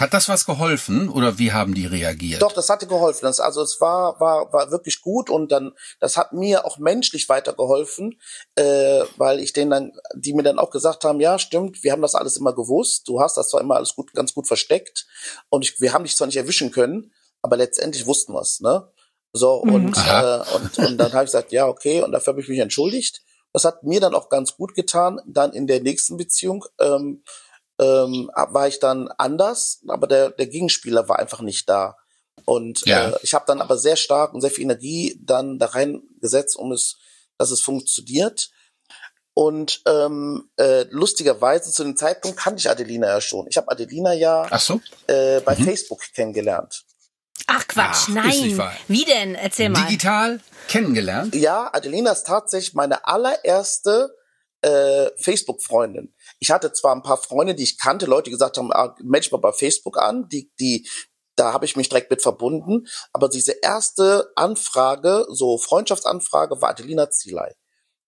Speaker 3: hat das was geholfen oder wie haben die reagiert?
Speaker 1: Doch, das hatte geholfen. Das, also es war, war, war wirklich gut und dann, das hat mir auch menschlich weitergeholfen, äh, weil ich denen dann, die mir dann auch gesagt haben, ja, stimmt, wir haben das alles immer gewusst, du hast das zwar immer alles gut, ganz gut versteckt und ich, wir haben dich zwar nicht erwischen können, aber letztendlich wussten wir es, ne? So, mhm. und, äh, und, und dann habe ich gesagt, ja, okay, und dafür habe ich mich entschuldigt. Das hat mir dann auch ganz gut getan, dann in der nächsten Beziehung. Ähm, ähm, war ich dann anders, aber der, der Gegenspieler war einfach nicht da. Und ja. äh, ich habe dann aber sehr stark und sehr viel Energie dann da reingesetzt, um es, dass es funktioniert. Und ähm, äh, lustigerweise zu dem Zeitpunkt kannte ich Adelina ja schon. Ich habe Adelina ja
Speaker 3: Ach so?
Speaker 1: äh, bei mhm. Facebook kennengelernt.
Speaker 2: Ach Quatsch, Ach, nein. Wie denn? Erzähl mal.
Speaker 3: Digital kennengelernt?
Speaker 1: Ja, Adelina ist tatsächlich meine allererste äh, Facebook-Freundin. Ich hatte zwar ein paar Freunde, die ich kannte, Leute, die gesagt haben, ah, melde mal bei Facebook an, die, die, da habe ich mich direkt mit verbunden. Aber diese erste Anfrage, so Freundschaftsanfrage, war Adelina Zielei.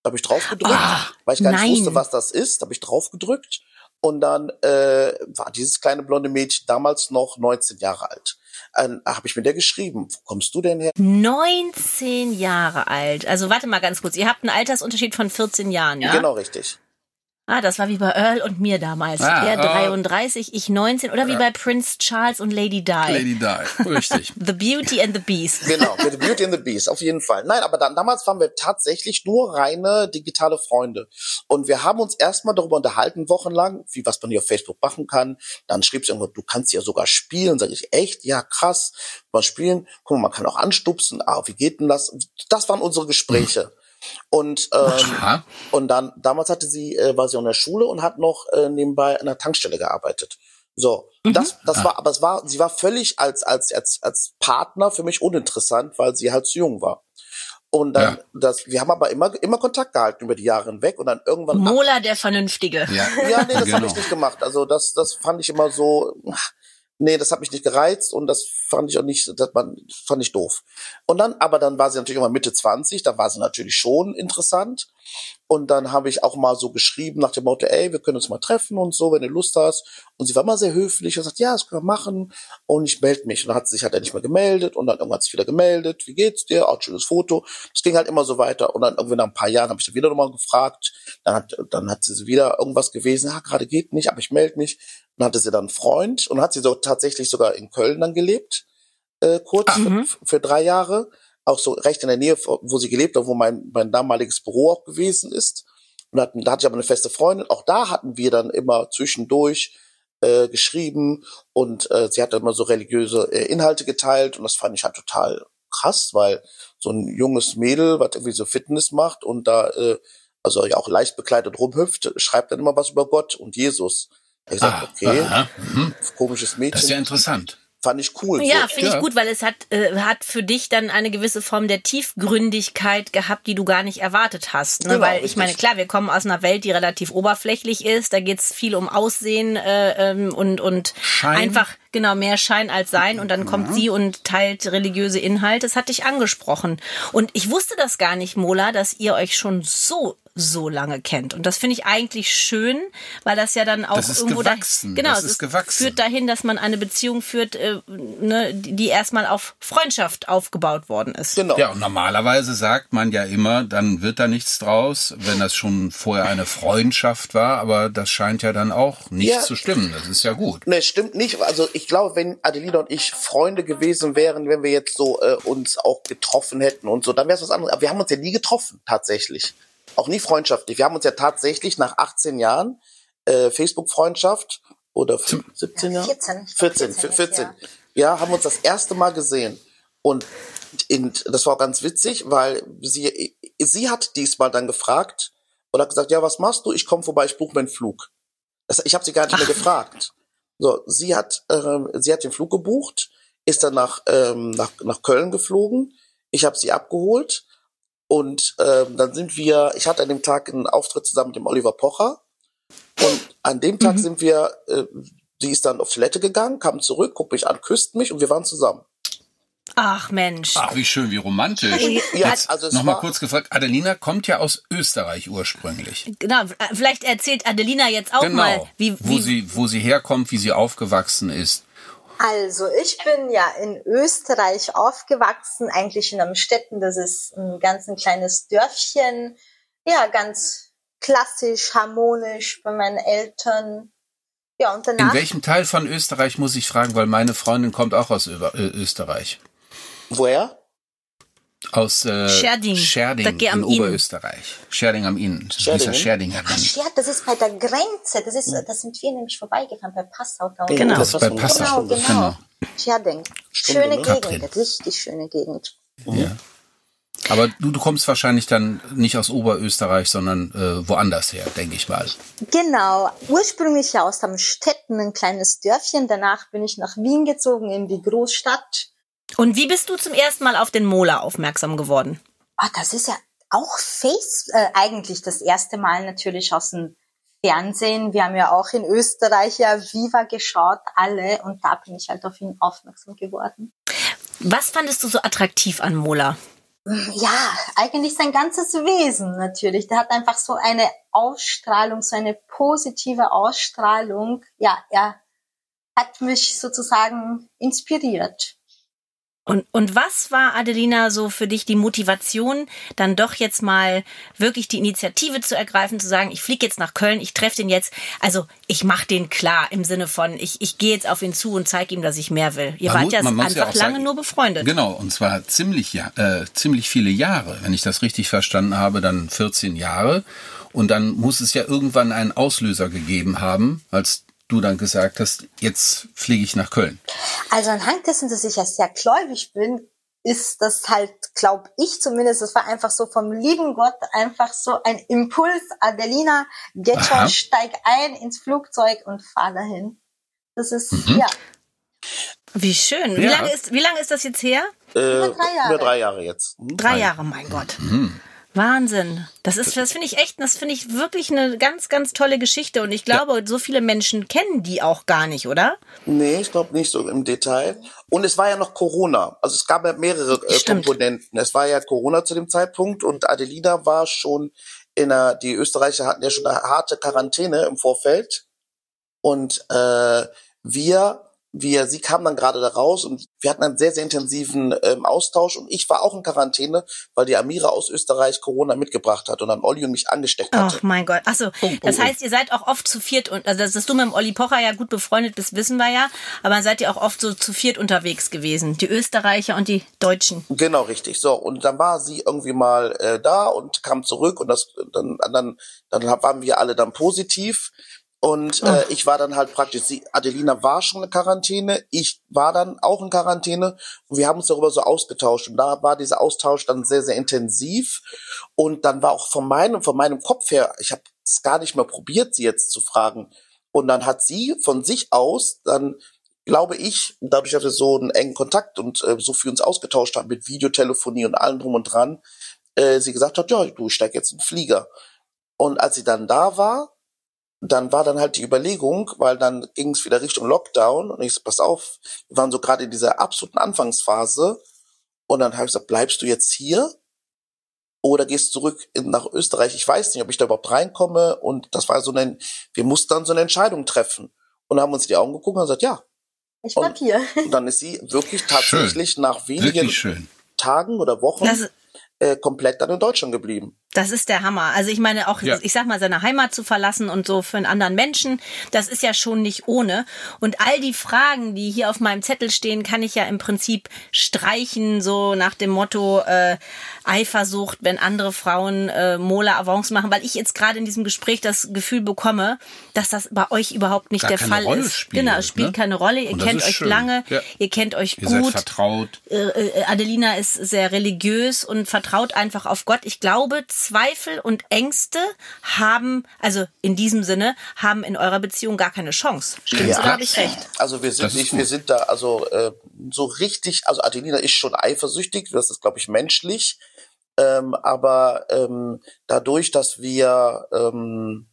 Speaker 1: Da habe ich drauf gedrückt, ah, weil ich gar nein. nicht wusste, was das ist. Da habe ich drauf gedrückt und dann äh, war dieses kleine blonde Mädchen damals noch 19 Jahre alt. Ähm, habe ich mit der geschrieben. Wo kommst du denn her?
Speaker 2: 19 Jahre alt. Also warte mal ganz kurz. Ihr habt einen Altersunterschied von 14 Jahren, ja?
Speaker 1: Genau, richtig.
Speaker 2: Ah, das war wie bei Earl und mir damals. Ah, er 33, oh. ich 19 oder wie ja. bei Prince Charles und Lady Di.
Speaker 3: Lady Di, richtig.
Speaker 2: the Beauty and the Beast.
Speaker 1: Genau, The Beauty and the Beast, auf jeden Fall. Nein, aber dann damals waren wir tatsächlich nur reine digitale Freunde. Und wir haben uns erstmal darüber unterhalten, wochenlang, wie was man hier auf Facebook machen kann. Dann schrieb sie irgendwo, du kannst ja sogar spielen. Sag ich, echt? Ja, krass. Mal spielen. Guck mal, man kann auch anstupsen. Ah, wie geht denn das? Das waren unsere Gespräche. Und ähm, und dann damals hatte sie äh, war sie in der Schule und hat noch äh, nebenbei an der Tankstelle gearbeitet. So, mhm. das das ah. war aber es war sie war völlig als als als als Partner für mich uninteressant, weil sie halt zu jung war. Und dann, ja. das, wir haben aber immer, immer Kontakt gehalten über die Jahre hinweg und dann irgendwann.
Speaker 2: Mola der Vernünftige.
Speaker 1: Ja, ja nee, das genau. habe ich nicht gemacht. Also das, das fand ich immer so, nee, das hat mich nicht gereizt und das fand ich auch nicht, das fand ich doof. Und dann, aber dann war sie natürlich immer Mitte 20, da war sie natürlich schon interessant. Und dann habe ich auch mal so geschrieben nach dem Motto, ey, wir können uns mal treffen und so, wenn du Lust hast. Und sie war mal sehr höflich und sagt, ja, das können wir machen. Und ich melde mich. Und dann hat sie sich halt nicht mehr gemeldet und dann irgendwann hat sie wieder gemeldet. Wie geht's dir? Auch schönes Foto. Das ging halt immer so weiter. Und dann irgendwie nach ein paar Jahren habe ich dann wieder nochmal gefragt. Dann hat, dann hat sie wieder irgendwas gewesen. Ja, gerade geht nicht, aber ich melde mich. Dann hatte sie dann einen Freund und hat sie so tatsächlich sogar in Köln dann gelebt, äh, kurz für, mhm. für drei Jahre auch so recht in der Nähe, wo sie gelebt hat, wo mein, mein damaliges Büro auch gewesen ist. Und hatten, da hatte ich aber eine feste Freundin. Auch da hatten wir dann immer zwischendurch äh, geschrieben und äh, sie hat immer so religiöse äh, Inhalte geteilt und das fand ich halt total krass, weil so ein junges Mädel, was irgendwie so Fitness macht und da äh, also ja auch leicht bekleidet rumhüpft, schreibt dann immer was über Gott und Jesus. Ich sag, ah, okay, aha, mhm. komisches Mädchen.
Speaker 3: Das ist ja interessant.
Speaker 1: Fand ich cool.
Speaker 2: Ja,
Speaker 1: so.
Speaker 2: finde
Speaker 3: Ja.
Speaker 2: ich gut, weil es hat, äh, hat für dich dann eine gewisse Form der Tiefgründigkeit gehabt, die du gar nicht erwartet hast. Ne?
Speaker 1: Genau,
Speaker 2: weil ich meine, klar, wir kommen aus einer Welt, die relativ oberflächlich ist. Da geht's viel um Aussehen äh, ähm, und, und
Speaker 3: Schein.
Speaker 2: einfach genau mehr Schein als Sein. Und dann kommt sie und teilt religiöse Inhalte. Das hat dich angesprochen. Und ich wusste das gar nicht, Mola, dass ihr euch schon so so lange kennt. Und das finde ich eigentlich schön, weil das ja dann auch
Speaker 3: Das ist
Speaker 2: irgendwo
Speaker 3: gewachsen.
Speaker 2: Da, genau,
Speaker 3: Das
Speaker 2: es
Speaker 3: ist gewachsen.
Speaker 2: führt dahin, dass man eine Beziehung führt, äh, ne, die die erstmal auf Freundschaft aufgebaut worden ist.
Speaker 1: Genau.
Speaker 3: Ja, und normalerweise sagt man ja immer, dann wird da nichts draus, wenn das schon vorher eine Freundschaft war, aber das scheint ja dann auch nicht
Speaker 1: Ja.
Speaker 3: zu stimmen. Das ist ja gut.
Speaker 1: Ne, stimmt nicht. Also ich glaube, wenn Adelina und ich Freunde gewesen wären, wenn wir jetzt so äh, uns auch getroffen hätten und so, dann wäre es was anderes. Aber wir haben uns ja nie getroffen, tatsächlich. Auch nie freundschaftlich. Wir haben uns ja tatsächlich nach 18 Jahren äh, Facebook-Freundschaft oder 17 Jahren?
Speaker 5: 14.
Speaker 1: 14,
Speaker 5: 14
Speaker 1: 14.
Speaker 5: jetzt,
Speaker 1: Ja, haben uns das erste Mal gesehen. Und in, das war auch ganz witzig, weil sie, sie hat diesmal dann gefragt und hat gesagt, ja, was machst du? Ich komme vorbei, ich buche meinen Flug. Das, ich habe sie gar nicht mehr gefragt. So, sie hat, ähm, sie hat den Flug gebucht, ist dann nach, ähm, nach, nach Köln geflogen. Ich habe sie abgeholt und ähm, dann sind wir, ich hatte an dem Tag einen Auftritt zusammen mit dem Oliver Pocher und an dem Tag sind wir, äh, sie ist dann auf Toilette gegangen, kam zurück, guckt mich an, küsst mich und wir waren zusammen.
Speaker 2: Ach Mensch.
Speaker 3: Ach, wie schön, wie romantisch.
Speaker 1: Ja,
Speaker 3: Jetzt
Speaker 1: also es
Speaker 3: noch mal
Speaker 1: war-
Speaker 3: kurz gefragt, Adelina kommt ja aus Österreich ursprünglich.
Speaker 2: Genau, äh, vielleicht erzählt Adelina jetzt auch
Speaker 3: Genau,
Speaker 2: mal, wie,
Speaker 3: wo,
Speaker 2: wie
Speaker 3: sie, wo sie herkommt, wie sie aufgewachsen ist.
Speaker 5: Also, ich bin ja in Österreich aufgewachsen, eigentlich in einem Städten. Das ist ein ganz ein kleines Dörfchen. Ja, ganz klassisch, harmonisch bei meinen Eltern. Ja, und
Speaker 3: In
Speaker 5: danach.
Speaker 3: welchem Teil von Österreich muss ich fragen, weil meine Freundin kommt auch aus Österreich.
Speaker 1: Woher?
Speaker 3: Aus äh,
Speaker 2: Scherding.
Speaker 3: Scherding
Speaker 2: am
Speaker 3: in
Speaker 2: Inn.
Speaker 3: Oberösterreich. Scherding am Inn.
Speaker 1: Scherdingen?
Speaker 3: Dieser Scherdinger
Speaker 5: Ach, Scherz, das ist bei der Grenze. Das ist, das sind wir nämlich vorbeigefahren bei Passau. Da unten.
Speaker 2: Genau.
Speaker 3: Das ist bei
Speaker 1: Genau,
Speaker 3: Passau.
Speaker 5: Genau, genau. Scherding. Schöne
Speaker 1: ne?
Speaker 5: Gegend,
Speaker 3: Katrin.
Speaker 5: richtig schöne Gegend.
Speaker 3: Ja. Aber du, du kommst wahrscheinlich dann nicht aus Oberösterreich, sondern äh, woanders her, denke ich mal.
Speaker 5: Genau, ursprünglich ja aus dem Städten, ein kleines Dörfchen. Danach bin ich nach Wien gezogen, in die Großstadt.
Speaker 2: Und wie bist du zum ersten Mal auf den Mola aufmerksam geworden?
Speaker 5: Ah, das ist ja auch Face, äh, eigentlich das erste Mal natürlich aus dem Fernsehen. Wir haben ja auch in Österreich ja Viva geschaut, alle, und da bin ich halt auf ihn aufmerksam geworden.
Speaker 2: Was fandest du so attraktiv an Mola?
Speaker 5: Ja, eigentlich sein ganzes Wesen natürlich. Der hat einfach so eine Ausstrahlung, so eine positive Ausstrahlung. Ja, er hat mich sozusagen inspiriert.
Speaker 2: Und, und was war, Adelina, so für dich die Motivation, dann doch jetzt mal wirklich die Initiative zu ergreifen, zu sagen, ich fliege jetzt nach Köln, ich treffe den jetzt, also ich mache den klar im Sinne von, ich, ich gehe jetzt auf ihn zu und zeige ihm, dass ich mehr will. Ihr
Speaker 3: Man
Speaker 2: wart
Speaker 3: muss-
Speaker 2: ja einfach
Speaker 3: ja
Speaker 2: lange
Speaker 3: sagen-
Speaker 2: nur befreundet.
Speaker 3: Genau, und zwar ziemlich, äh, ziemlich viele Jahre. Wenn ich das richtig verstanden habe, dann 14 Jahre. Und dann muss es ja irgendwann einen Auslöser gegeben haben, als du dann gesagt hast, jetzt fliege ich nach Köln.
Speaker 5: Also anhand dessen, dass ich ja sehr gläubig bin, ist das halt, glaube ich zumindest, das war einfach so vom lieben Gott einfach so ein Impuls. Adelina, geht
Speaker 3: Aha.
Speaker 5: schon, steig ein ins Flugzeug und fahr dahin. Das ist,
Speaker 3: Mhm.
Speaker 5: ja,
Speaker 2: Wie schön. Wie,
Speaker 3: Ja.
Speaker 2: lange ist, wie lange ist das jetzt her?
Speaker 1: Äh,
Speaker 5: Über drei Jahre.
Speaker 1: Über drei Jahre jetzt.
Speaker 2: Drei Jahre, mein Gott. Wahnsinn. Das ist, das finde ich echt, das finde ich wirklich eine ganz, ganz tolle Geschichte. Und ich glaube, so viele Menschen kennen die auch gar nicht, oder?
Speaker 1: Nee, ich glaube nicht so im Detail. Und es war ja noch Corona. Also es gab ja mehrere äh. Komponenten. Es war ja Corona zu dem Zeitpunkt und Adelina war schon in einer, die Österreicher hatten ja schon eine harte Quarantäne im Vorfeld. Und äh, wir, wir, sie kam dann gerade da raus und wir hatten einen sehr, sehr intensiven ähm, Austausch und ich war auch in Quarantäne, weil die Amira aus Österreich Corona mitgebracht hat und dann Olli und mich angesteckt hatte.
Speaker 2: Ach mein Gott. Achso, das heißt, ihr seid auch oft zu viert und also dass du mit dem Olli Pocher ja gut befreundet bist, wissen wir ja. Aber seid ihr auch oft so zu viert unterwegs gewesen. Die Österreicher und die Deutschen.
Speaker 1: Genau, richtig. So, und dann war sie irgendwie mal äh, da und kam zurück und das dann dann dann waren wir alle dann positiv und äh, ich war dann halt praktisch sie Adelina war schon in Quarantäne, ich war dann auch in Quarantäne und wir haben uns darüber so ausgetauscht. Und da war dieser Austausch dann sehr sehr intensiv. Und dann war auch von meinem von meinem Kopf her, ich habe es gar nicht mehr probiert sie jetzt zu fragen. Und dann hat sie von sich aus dann glaube ich, dadurch, dass wir so einen engen Kontakt und äh, so viel uns ausgetauscht haben mit Videotelefonie und allem drum und dran, äh, sie gesagt hat, ja, du, steig jetzt in den Flieger. Und als sie dann da war, dann war dann halt die Überlegung, weil dann ging es wieder Richtung Lockdown und ich so, pass auf, wir waren so gerade in dieser absoluten Anfangsphase und dann habe ich gesagt, bleibst du jetzt hier oder gehst zurück in, nach Österreich? Ich weiß nicht, ob ich da überhaupt reinkomme und das war so ein, wir mussten dann so eine Entscheidung treffen und haben uns in die Augen geguckt und gesagt, ja.
Speaker 5: Ich bleib
Speaker 1: Und-
Speaker 5: hier.
Speaker 1: Und dann ist sie wirklich tatsächlich nach wenigen
Speaker 3: Wirklich schön.
Speaker 1: Tagen oder Wochen äh, komplett dann in Deutschland geblieben.
Speaker 2: Das ist der Hammer. Also ich meine auch,
Speaker 3: Ja.
Speaker 2: ich sag mal, seine Heimat zu verlassen und so für einen anderen Menschen, das ist ja schon nicht ohne. Und all die Fragen, die hier auf meinem Zettel stehen, kann ich ja im Prinzip streichen, so nach dem Motto äh, Eifersucht, wenn andere Frauen äh, Mola Avancen machen, weil ich jetzt gerade in diesem Gespräch das Gefühl bekomme, dass das bei euch überhaupt nicht
Speaker 3: Gar
Speaker 2: der Fall
Speaker 3: Rolle
Speaker 2: ist.
Speaker 3: spielt,
Speaker 2: genau, es spielt
Speaker 3: ne?
Speaker 2: keine Rolle. Ihr
Speaker 3: Und
Speaker 2: kennt euch
Speaker 3: schön.
Speaker 2: lange,
Speaker 3: Ja.
Speaker 2: ihr kennt euch
Speaker 3: Ihr seid
Speaker 2: gut
Speaker 3: vertraut.
Speaker 2: äh, äh, Adelina ist sehr religiös und vertraut einfach auf Gott. Ich glaube, Zweifel und Ängste haben, also in diesem Sinne, haben in eurer Beziehung gar keine Chance. Stimmt,
Speaker 1: Ja.
Speaker 2: oder habe ich recht?
Speaker 1: Also wir sind nicht, wir sind da also äh, so richtig, also Adelina ist schon eifersüchtig, das ist glaube ich menschlich, ähm, aber ähm, dadurch, dass wir ähm,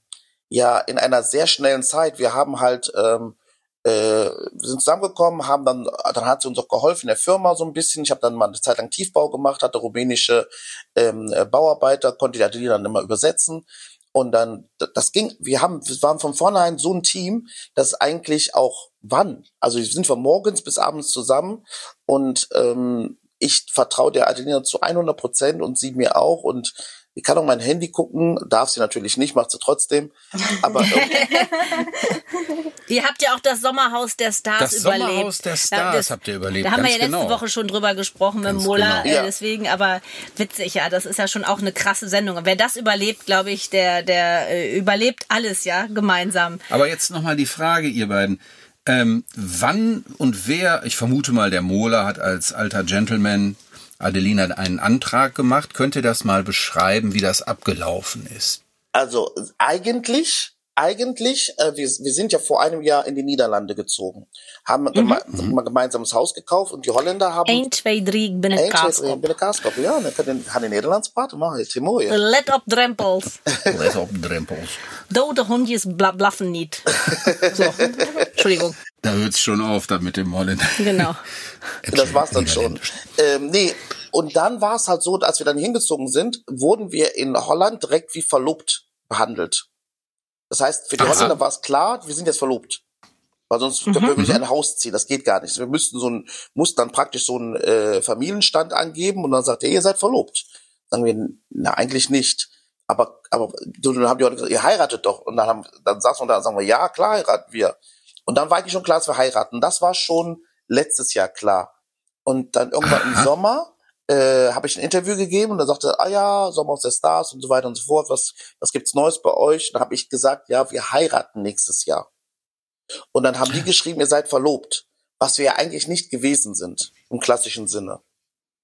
Speaker 1: ja in einer sehr schnellen Zeit, wir haben halt ähm, äh, wir sind zusammengekommen, haben dann, dann hat sie uns auch geholfen in der Firma so ein bisschen. Ich habe dann mal eine Zeit lang Tiefbau gemacht, hatte rumänische ähm, äh, Bauarbeiter, konnte die dann immer übersetzen. Und dann, das ging, wir haben, wir waren von vornherein so ein Team, dass eigentlich auch wann, also wir sind von morgens bis abends zusammen und ähm, ich vertraue der Adelina zu 100 Prozent und sie mir auch und ich kann auch mein Handy gucken, darf sie natürlich nicht, macht sie trotzdem, aber
Speaker 2: Ihr habt ja auch das Sommerhaus der Stars
Speaker 3: Das
Speaker 2: überlebt.
Speaker 3: Sommerhaus der Stars habt ihr überlebt,
Speaker 2: Da haben wir ja letzte
Speaker 3: genau.
Speaker 2: Woche schon drüber gesprochen mit
Speaker 3: Ganz
Speaker 2: Mola,
Speaker 3: genau.
Speaker 2: äh,
Speaker 1: Ja.
Speaker 2: deswegen, aber witzig, ja, das ist ja schon auch eine krasse Sendung. Wer das überlebt, glaube ich, der, der äh, überlebt alles, ja, gemeinsam.
Speaker 3: Aber jetzt nochmal die Frage, ihr beiden. Ähm, wann und wer, ich vermute mal, der Mola hat als alter Gentleman Adelina einen Antrag gemacht. Könnt ihr das mal beschreiben, wie das abgelaufen ist?
Speaker 1: Also eigentlich, eigentlich, äh, wir, wir sind ja vor einem Jahr in die Niederlande gezogen, haben geme
Speaker 3: Mhm.
Speaker 1: ein gemeinsames Haus gekauft und die Holländer haben
Speaker 2: 1, 2, 3, ik ben
Speaker 1: drie,
Speaker 2: kaaskop.
Speaker 1: ik ben een kaaskop. Ja, dan kan je gaan in Nederlands praten, maar het is mooi.
Speaker 2: Let op drempels.
Speaker 3: Let op Drempels.
Speaker 2: Dode hondjes bla blaffen niet. So. Entschuldigung.
Speaker 3: Da hört's schon auf, da mit dem Holländer.
Speaker 2: Genau.
Speaker 1: Das war's dann schon. Ähm, nee, und dann war es halt so, als wir dann hingezogen sind, wurden wir in Holland direkt wie verlobt behandelt. Das heißt, für die. Holländer war es klar, wir sind jetzt verlobt. Weil sonst können wir nicht ein Haus ziehen, das geht gar nicht. Wir müssten so ein, mussten dann praktisch so einen äh, Familienstand angeben und dann sagt er, ihr seid verlobt. Sagen wir, na, eigentlich nicht. Aber, aber dann haben die Leute gesagt, ihr heiratet doch. Und dann haben, dann saßen wir da und sagen wir, ja, klar heiraten wir. Und dann war eigentlich schon klar, dass wir heiraten. Das war schon letztes Jahr klar. Und dann irgendwann im
Speaker 3: Aha.
Speaker 1: Sommer äh, habe ich ein Interview gegeben und da sagte, ah ja, Sommer aus der Stars und so weiter und so fort, was, was gibt's Neues bei euch? Und dann habe ich gesagt, ja, wir heiraten nächstes Jahr. Und dann haben die geschrieben, ihr seid verlobt, was wir ja eigentlich nicht gewesen sind, im klassischen Sinne.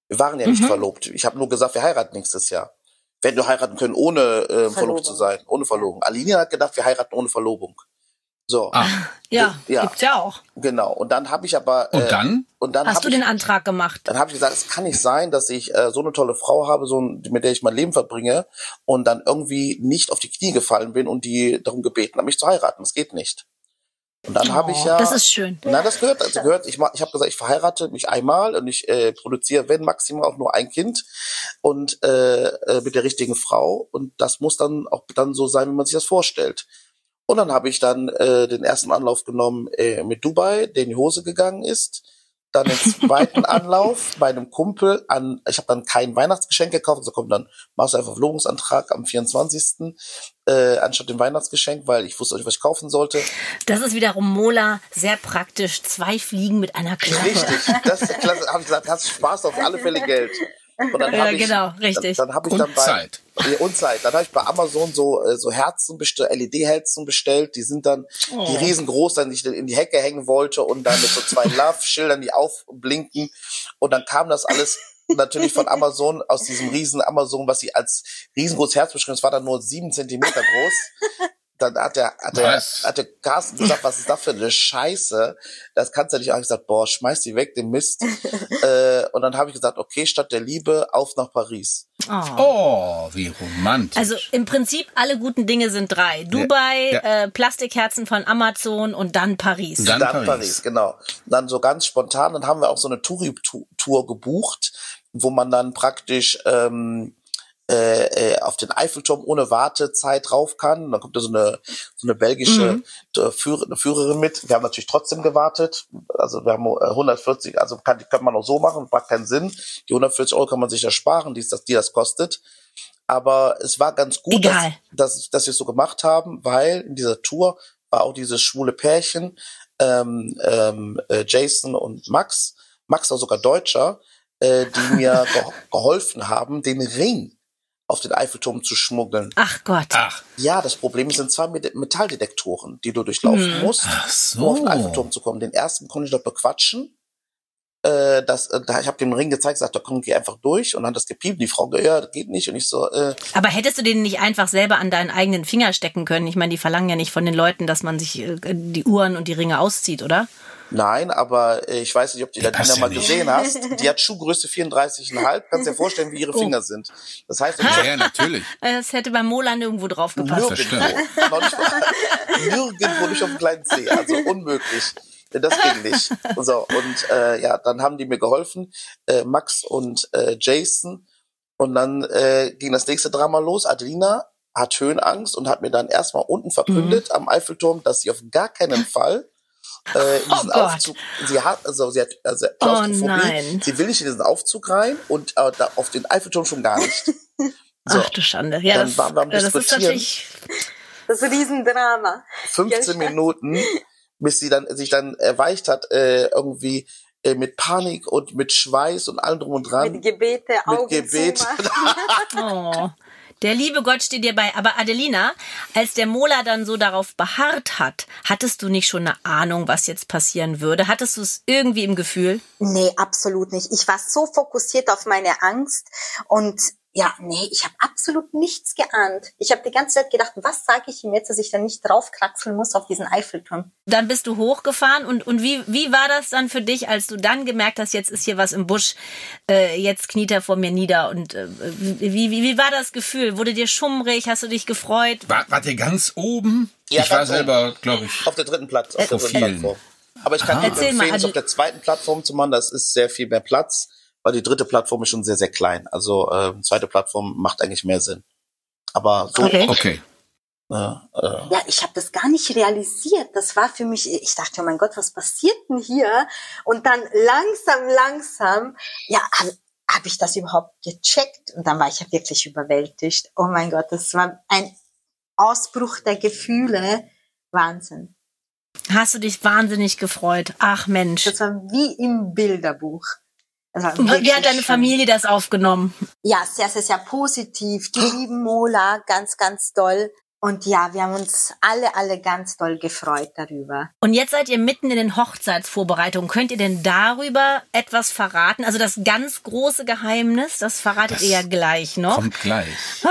Speaker 1: Wir waren ja nicht verlobt. Ich habe nur gesagt, wir heiraten nächstes Jahr. Wir hätten nur heiraten können, ohne äh, verlobt zu sein, ohne Verlobung. Aline hat gedacht, wir heiraten ohne Verlobung. So,
Speaker 3: Ah,
Speaker 2: Ja,
Speaker 1: Ja.
Speaker 2: gibt's ja auch.
Speaker 1: genau. Und dann habe ich aber
Speaker 3: und
Speaker 1: äh,
Speaker 3: dann?
Speaker 1: und dann
Speaker 2: Hast
Speaker 1: hab
Speaker 2: du
Speaker 1: ich,
Speaker 2: den Antrag gemacht?
Speaker 1: dann habe ich gesagt, es kann nicht sein, dass ich äh, so eine tolle Frau habe, so ein, mit der ich mein Leben verbringe und dann irgendwie nicht auf die Knie gefallen bin und die darum gebeten hat, mich zu heiraten. Das geht nicht. Und dann habe ich
Speaker 2: Oh,
Speaker 1: ja
Speaker 2: das ist schön.
Speaker 1: Na, das gehört, also gehört, ich, mach- ich habe gesagt, ich verheirate mich einmal und ich äh, produziere, wenn maximal auch nur ein Kind und äh, äh, mit der richtigen Frau und das muss dann auch dann so sein, wie man sich das vorstellt. Und dann habe ich dann äh, den ersten Anlauf genommen äh, mit Dubai, der in die Hose gegangen ist. Dann den zweiten Anlauf bei einem Kumpel an, ich habe dann kein Weihnachtsgeschenk gekauft, so kommt dann, machst du einfach Verlobungsantrag am 24. Äh, anstatt dem Weihnachtsgeschenk, weil ich wusste nicht, was ich kaufen sollte.
Speaker 2: Das ist wiederum Mola sehr praktisch. Zwei Fliegen mit einer Klappe.
Speaker 1: Richtig, das ist klasse. Habe ich gesagt, hast Spaß auf alle Fälle Geld. Und dann
Speaker 2: Ja,
Speaker 1: hab ich,
Speaker 2: genau, richtig.
Speaker 1: Dann, dann habe ich
Speaker 3: Und
Speaker 1: dann bei,
Speaker 3: Zeit.
Speaker 1: Ja, und Zeit. Dann habe ich bei Amazon so äh, so Herzen bestellt, LED-Herzen bestellt. Die sind dann
Speaker 2: Oh.
Speaker 1: die riesengroß, dann die ich in die Hecke hängen wollte und dann mit so zwei Love-Schildern, die aufblinken. Und dann kam das alles natürlich von Amazon aus diesem riesen Amazon, was sie als riesengroßes Herz beschrieben. Es war dann nur sieben Zentimeter groß. Dann hat der, hat der,
Speaker 3: Was?
Speaker 1: hat der Carsten gesagt, was ist das für eine Scheiße? Das kannst du nicht. Ich habe gesagt, boah, schmeiß die weg, den Mist. äh, und dann habe ich gesagt, okay, statt der Liebe auf nach Paris.
Speaker 2: Oh.
Speaker 3: Oh, wie romantisch.
Speaker 2: Also im Prinzip alle guten Dinge sind drei. Dubai,
Speaker 3: Ja.
Speaker 2: Äh, Plastikherzen von Amazon und dann Paris.
Speaker 3: Dann
Speaker 1: Dann
Speaker 3: Paris.
Speaker 1: Paris. genau. Dann so ganz spontan, dann haben wir auch so eine Touri-Tour gebucht, wo man dann praktisch ähm, äh, äh, auf den Eiffelturm ohne Wartezeit rauf kann. Dann kommt da so eine, so eine belgische äh, Führer, eine Führerin mit. Wir haben natürlich trotzdem gewartet. Also wir haben äh, 140, also kann, die kann man auch so machen, macht keinen Sinn. Die 140 Euro kann man sich ersparen, die, das, die das kostet. Aber es war ganz gut, dass,
Speaker 2: Egal.
Speaker 1: dass, dass wir es so gemacht haben, weil in dieser Tour war auch dieses schwule Pärchen, ähm, ähm, äh, Jason und Max, Max war sogar Deutscher, äh, die mir ge geholfen haben, den Ring auf den Eiffelturm zu schmuggeln.
Speaker 2: Ach Gott.
Speaker 3: Ach,
Speaker 1: Ja, das Problem sind zwei Met- Metalldetektoren, die du durchlaufen musst,
Speaker 3: ach
Speaker 1: um auf den
Speaker 3: so.
Speaker 1: Eiffelturm zu kommen. Den ersten konnte ich dort bequatschen. Äh, das, äh, da, ich habe dem Ring gezeigt, gesagt, da komm, geh einfach durch. Und dann hat das gepiept. Die Frau, ja, das geht nicht. Und ich so, äh,
Speaker 2: Aber hättest du den nicht einfach selber an deinen eigenen Finger stecken können? Ich meine, die verlangen ja nicht von den Leuten, dass man sich äh, die Uhren und die Ringe auszieht, oder?
Speaker 1: Nein, aber äh, ich weiß nicht, ob du die
Speaker 3: ja
Speaker 1: mal
Speaker 3: nicht.
Speaker 1: gesehen hast. Die hat Schuhgröße 34,5. Kannst dir vorstellen, wie ihre
Speaker 2: Oh.
Speaker 1: Finger sind. Das heißt,
Speaker 3: Ja, ja, natürlich.
Speaker 2: Das hätte beim Mola nirgendwo drauf gepasst.
Speaker 1: nirgendwo, noch nicht, nirgendwo nicht auf dem kleinen C. Also unmöglich. Das ging nicht. So, und äh, ja, dann haben die mir geholfen, äh, Max und äh, Jason. Und dann äh, ging das nächste Drama los. Adelina hat Höhenangst und hat mir dann erstmal unten verkündet am Eiffelturm, dass sie auf gar keinen Fall äh, in diesen
Speaker 2: Oh Gott.
Speaker 1: Aufzug, sie hat, also sie hat also
Speaker 2: Oh nein.
Speaker 1: sie will nicht in diesen Aufzug rein und äh, da auf den Eiffelturm schon gar nicht. So,
Speaker 2: Ach du Schande. Ja,
Speaker 1: Dann
Speaker 2: das,
Speaker 1: waren wir am
Speaker 2: das ist
Speaker 1: Diskutieren.
Speaker 2: natürlich.
Speaker 5: Das Riesendrama.
Speaker 1: 15
Speaker 5: Ja,
Speaker 1: Minuten, bis sie dann sich dann erweicht hat, äh, irgendwie äh, mit Panik und mit Schweiß und allem drum und dran.
Speaker 5: Mit Gebete, Augen
Speaker 1: Gebet.
Speaker 5: zumachen.
Speaker 2: Oh. Der liebe Gott steht dir bei. Aber Adelina, als der Mola dann so darauf beharrt hat, hattest du nicht schon eine Ahnung, was jetzt passieren würde? Hattest du es irgendwie im Gefühl?
Speaker 5: Nee, absolut nicht. Ich war so fokussiert auf meine Angst und ja, nee, ich habe absolut nichts geahnt. Ich habe die ganze Zeit gedacht, was sage ich ihm jetzt, dass ich dann nicht draufkraxeln muss auf diesen Eiffelturm?
Speaker 2: Dann bist du hochgefahren und, und wie, wie war das dann für dich, als du dann gemerkt hast, jetzt ist hier was im Busch, äh, jetzt kniet er vor mir nieder und äh, wie, wie, wie war das Gefühl? Wurde dir schummrig? Hast du dich gefreut?
Speaker 3: War, wart ihr ganz oben?
Speaker 1: Ja,
Speaker 3: ich war selber, glaube ich.
Speaker 1: Auf der dritten Platz, auf der dritten. Plattform. Aber ich kann
Speaker 3: Aha.
Speaker 1: empfehlen, es auf der zweiten Plattform zu machen. Das ist sehr viel mehr Platz, weil die dritte Plattform ist schon sehr, sehr klein. Also äh, zweite Plattform macht eigentlich mehr Sinn. Aber so,
Speaker 2: Okay.
Speaker 3: Okay.
Speaker 1: äh, äh,
Speaker 5: Ja, ich habe das gar nicht realisiert. Das war für mich, ich dachte, oh mein Gott, was passiert denn hier? Und dann langsam, langsam, ja, habe hab ich das überhaupt gecheckt? Und dann war ich ja wirklich überwältigt. Oh mein Gott, das war ein Ausbruch der Gefühle. Wahnsinn.
Speaker 2: Hast du dich wahnsinnig gefreut? Ach Mensch.
Speaker 5: Das war wie im Bilderbuch. Das war
Speaker 2: Und wie hat deine
Speaker 5: schön.
Speaker 2: Familie das aufgenommen?
Speaker 5: Ja, sehr, sehr, sehr positiv. Die lieben Mola, ganz, ganz doll. Und ja, wir haben uns alle, alle ganz doll gefreut darüber.
Speaker 2: Und jetzt seid ihr mitten in den Hochzeitsvorbereitungen. Könnt ihr denn darüber etwas verraten? Also das ganz große Geheimnis, das verratet
Speaker 3: Das
Speaker 2: ihr ja gleich noch.
Speaker 3: Kommt gleich.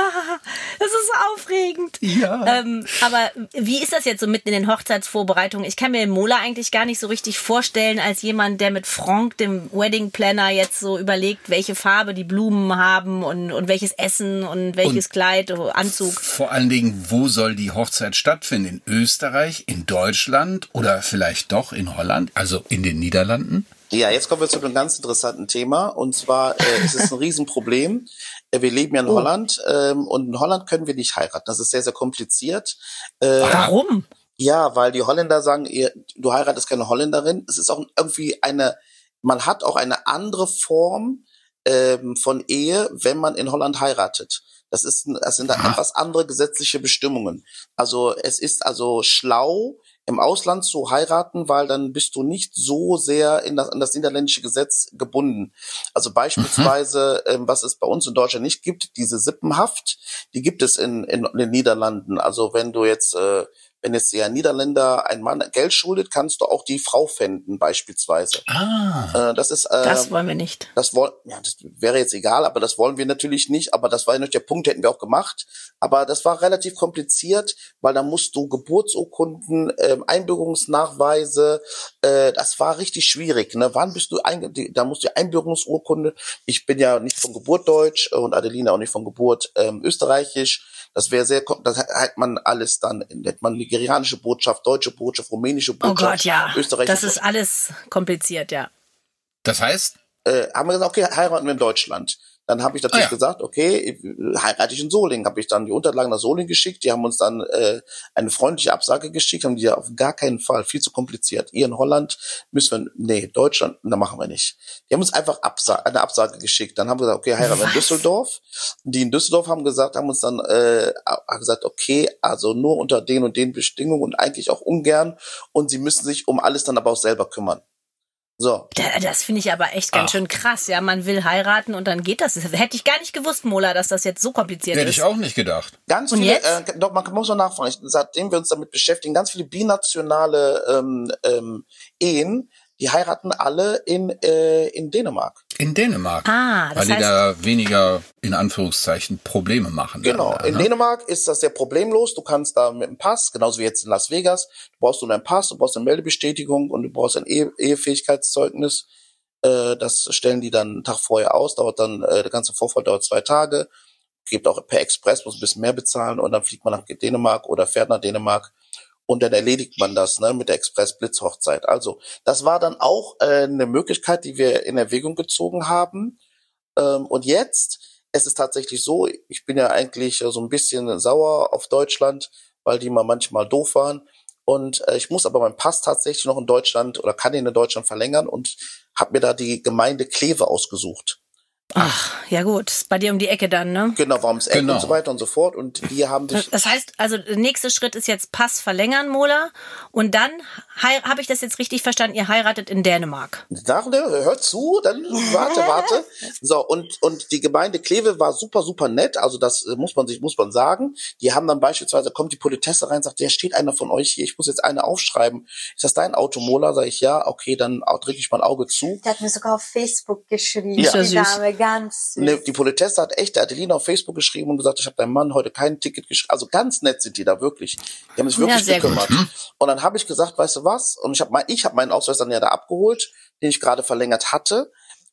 Speaker 2: Das ist so aufregend.
Speaker 3: Ja.
Speaker 2: Ähm, aber wie ist das jetzt so mitten in den Hochzeitsvorbereitungen? Ich kann mir den Mola eigentlich gar nicht so richtig vorstellen als jemand, der mit Frank, dem Wedding Planner, jetzt so überlegt, welche Farbe die Blumen haben und, und welches Essen und welches
Speaker 3: Und-
Speaker 2: Kleid, oh, Anzug.
Speaker 3: Vor allen Dingen, wo soll die Hochzeit stattfinden? In Österreich, in Deutschland oder vielleicht doch in Holland, also in den Niederlanden?
Speaker 1: Ja, jetzt kommen wir zu einem ganz interessanten Thema. Und zwar äh, es ist ein Riesenproblem. Äh, Wir leben ja in Holland ähm, und in Holland können wir nicht heiraten. Das ist sehr, sehr kompliziert. Äh,
Speaker 2: Warum?
Speaker 1: ja, weil die Holländer sagen, ihr, du heiratest keine Holländerin. Es ist auch irgendwie eine, man hat auch eine andere Form ähm, von Ehe, wenn man in Holland heiratet. Das ist, das sind
Speaker 3: Aha.
Speaker 1: etwas andere gesetzliche Bestimmungen. Also es ist also schlau, im Ausland zu heiraten, weil dann bist du nicht so sehr in das, an das niederländische Gesetz gebunden. Also beispielsweise, ähm, was es bei uns in Deutschland nicht gibt, diese Sippenhaft, die gibt es in, in, in den Niederlanden. Also wenn du jetzt äh, wenn jetzt der Niederländer ein Mann Geld schuldet, kannst du auch die Frau fänden beispielsweise.
Speaker 3: Ah.
Speaker 1: Äh, das ist äh,
Speaker 2: Das wollen wir nicht.
Speaker 1: das wollen, ja, das wäre jetzt egal, aber das wollen wir natürlich nicht. Aber das war ja nicht der Punkt, hätten wir auch gemacht. Aber das war relativ kompliziert, weil da musst du Geburtsurkunden, ähm, Einbürgerungsnachweise, äh, das war richtig schwierig. Ne? Wann bist du einge die, da musst du die Einbürgerungsurkunde. Ich bin ja nicht von Geburt deutsch und Adelina auch nicht von Geburt ähm, österreichisch. Das wäre sehr, das hat man alles dann, hätte man nigerianische Botschaft, deutsche Botschaft, rumänische
Speaker 2: Oh
Speaker 1: Botschaft,
Speaker 2: Gott, ja.
Speaker 1: österreichische
Speaker 2: Das ist alles kompliziert, ja.
Speaker 3: Das heißt,
Speaker 1: äh, haben wir gesagt, okay, heiraten wir in Deutschland. Dann habe ich natürlich
Speaker 3: Ah, ja.
Speaker 1: gesagt, okay, heirate ich in Solingen. Habe ich dann die Unterlagen nach Solingen geschickt. Die haben uns dann äh, eine freundliche Absage geschickt, haben die ja auf gar keinen Fall, viel zu kompliziert. Ihr in Holland müssen wir, nee, Deutschland, da machen wir nicht. Die haben uns einfach Absa eine Absage geschickt. Dann haben wir gesagt, okay, heiraten wir in? Düsseldorf. Die in Düsseldorf haben gesagt, haben uns dann äh, gesagt, okay, also nur unter den und den Bedingungen und eigentlich auch ungern. Und sie müssen sich um alles dann aber auch selber kümmern. So,
Speaker 2: Da- Das finde ich aber echt ganz
Speaker 3: Ach.
Speaker 2: schön krass. Ja, man will heiraten und dann geht das. das. Hätte ich gar nicht gewusst, Mola, dass das jetzt so kompliziert
Speaker 3: hätte
Speaker 2: ist.
Speaker 3: ich auch nicht gedacht.
Speaker 1: Ganz
Speaker 2: Und
Speaker 1: viele,
Speaker 2: jetzt?
Speaker 1: äh, doch, man muss noch nachfragen, seitdem wir uns damit beschäftigen, ganz viele binationale ähm, ähm, Ehen, die heiraten alle in, äh, in Dänemark.
Speaker 3: In Dänemark.
Speaker 2: Ah, das
Speaker 3: weil die
Speaker 2: heißt-
Speaker 3: da weniger, in Anführungszeichen, Probleme machen.
Speaker 1: Genau.
Speaker 3: Dann, da,
Speaker 1: In
Speaker 3: ne?
Speaker 1: Dänemark ist das sehr problemlos. Du kannst da mit dem Pass, genauso wie jetzt in Las Vegas, du brauchst nur deinen Pass, du brauchst eine Meldebestätigung und du brauchst ein Ehe Ehefähigkeitszeugnis. Äh, das stellen die dann einen Tag vorher aus, dauert dann, äh, der ganze Vorfall dauert zwei Tage. Gibt auch per Express, muss ein bisschen mehr bezahlen und dann fliegt man nach Dänemark oder fährt nach Dänemark und dann erledigt man das ne, mit der Express-Blitzhochzeit. Also das war dann auch äh, eine Möglichkeit, die wir in Erwägung gezogen haben. Ähm, und jetzt, es ist tatsächlich so, ich bin ja eigentlich so ein bisschen sauer auf Deutschland, weil die mal manchmal doof waren. Und äh, ich muss aber meinen Pass tatsächlich noch in Deutschland oder kann ihn in Deutschland verlängern und habe mir da die Gemeinde Kleve ausgesucht.
Speaker 2: Ach, ja gut. Ist bei dir um die Ecke dann, ne?
Speaker 1: Genau, warum es Eck
Speaker 3: Genau.
Speaker 1: und so weiter und so fort. Und die haben sich
Speaker 2: Das heißt, also der nächste Schritt ist jetzt Pass verlängern, Mola. Und dann habe ich das jetzt richtig verstanden, ihr heiratet in Dänemark.
Speaker 1: Nach, ne, hört zu, dann warte, warte. So, und, und die Gemeinde Kleve war super, super nett. Also das äh, muss man sich, muss man sagen. Die haben dann beispielsweise, kommt die Politesse rein, sagt, ja, steht einer von euch hier, ich muss jetzt eine aufschreiben. Ist das dein Auto, Mola? Sag ich, ja, okay, dann drücke ich mein Auge zu.
Speaker 5: Der hat mir sogar auf Facebook geschrieben.
Speaker 1: Ja.
Speaker 5: Die. Dame, ganz süß.
Speaker 1: Ne, die Politesse hat echt der Adelina auf Facebook geschrieben und gesagt, ich habe deinem Mann heute kein Ticket geschrieben. Also ganz nett sind die da wirklich. Die haben sich wirklich
Speaker 2: Ja,
Speaker 1: gekümmert. Und dann habe ich gesagt, weißt du was? Und ich habe mein, ich habe meinen Ausweis dann ja da abgeholt, den ich gerade verlängert hatte.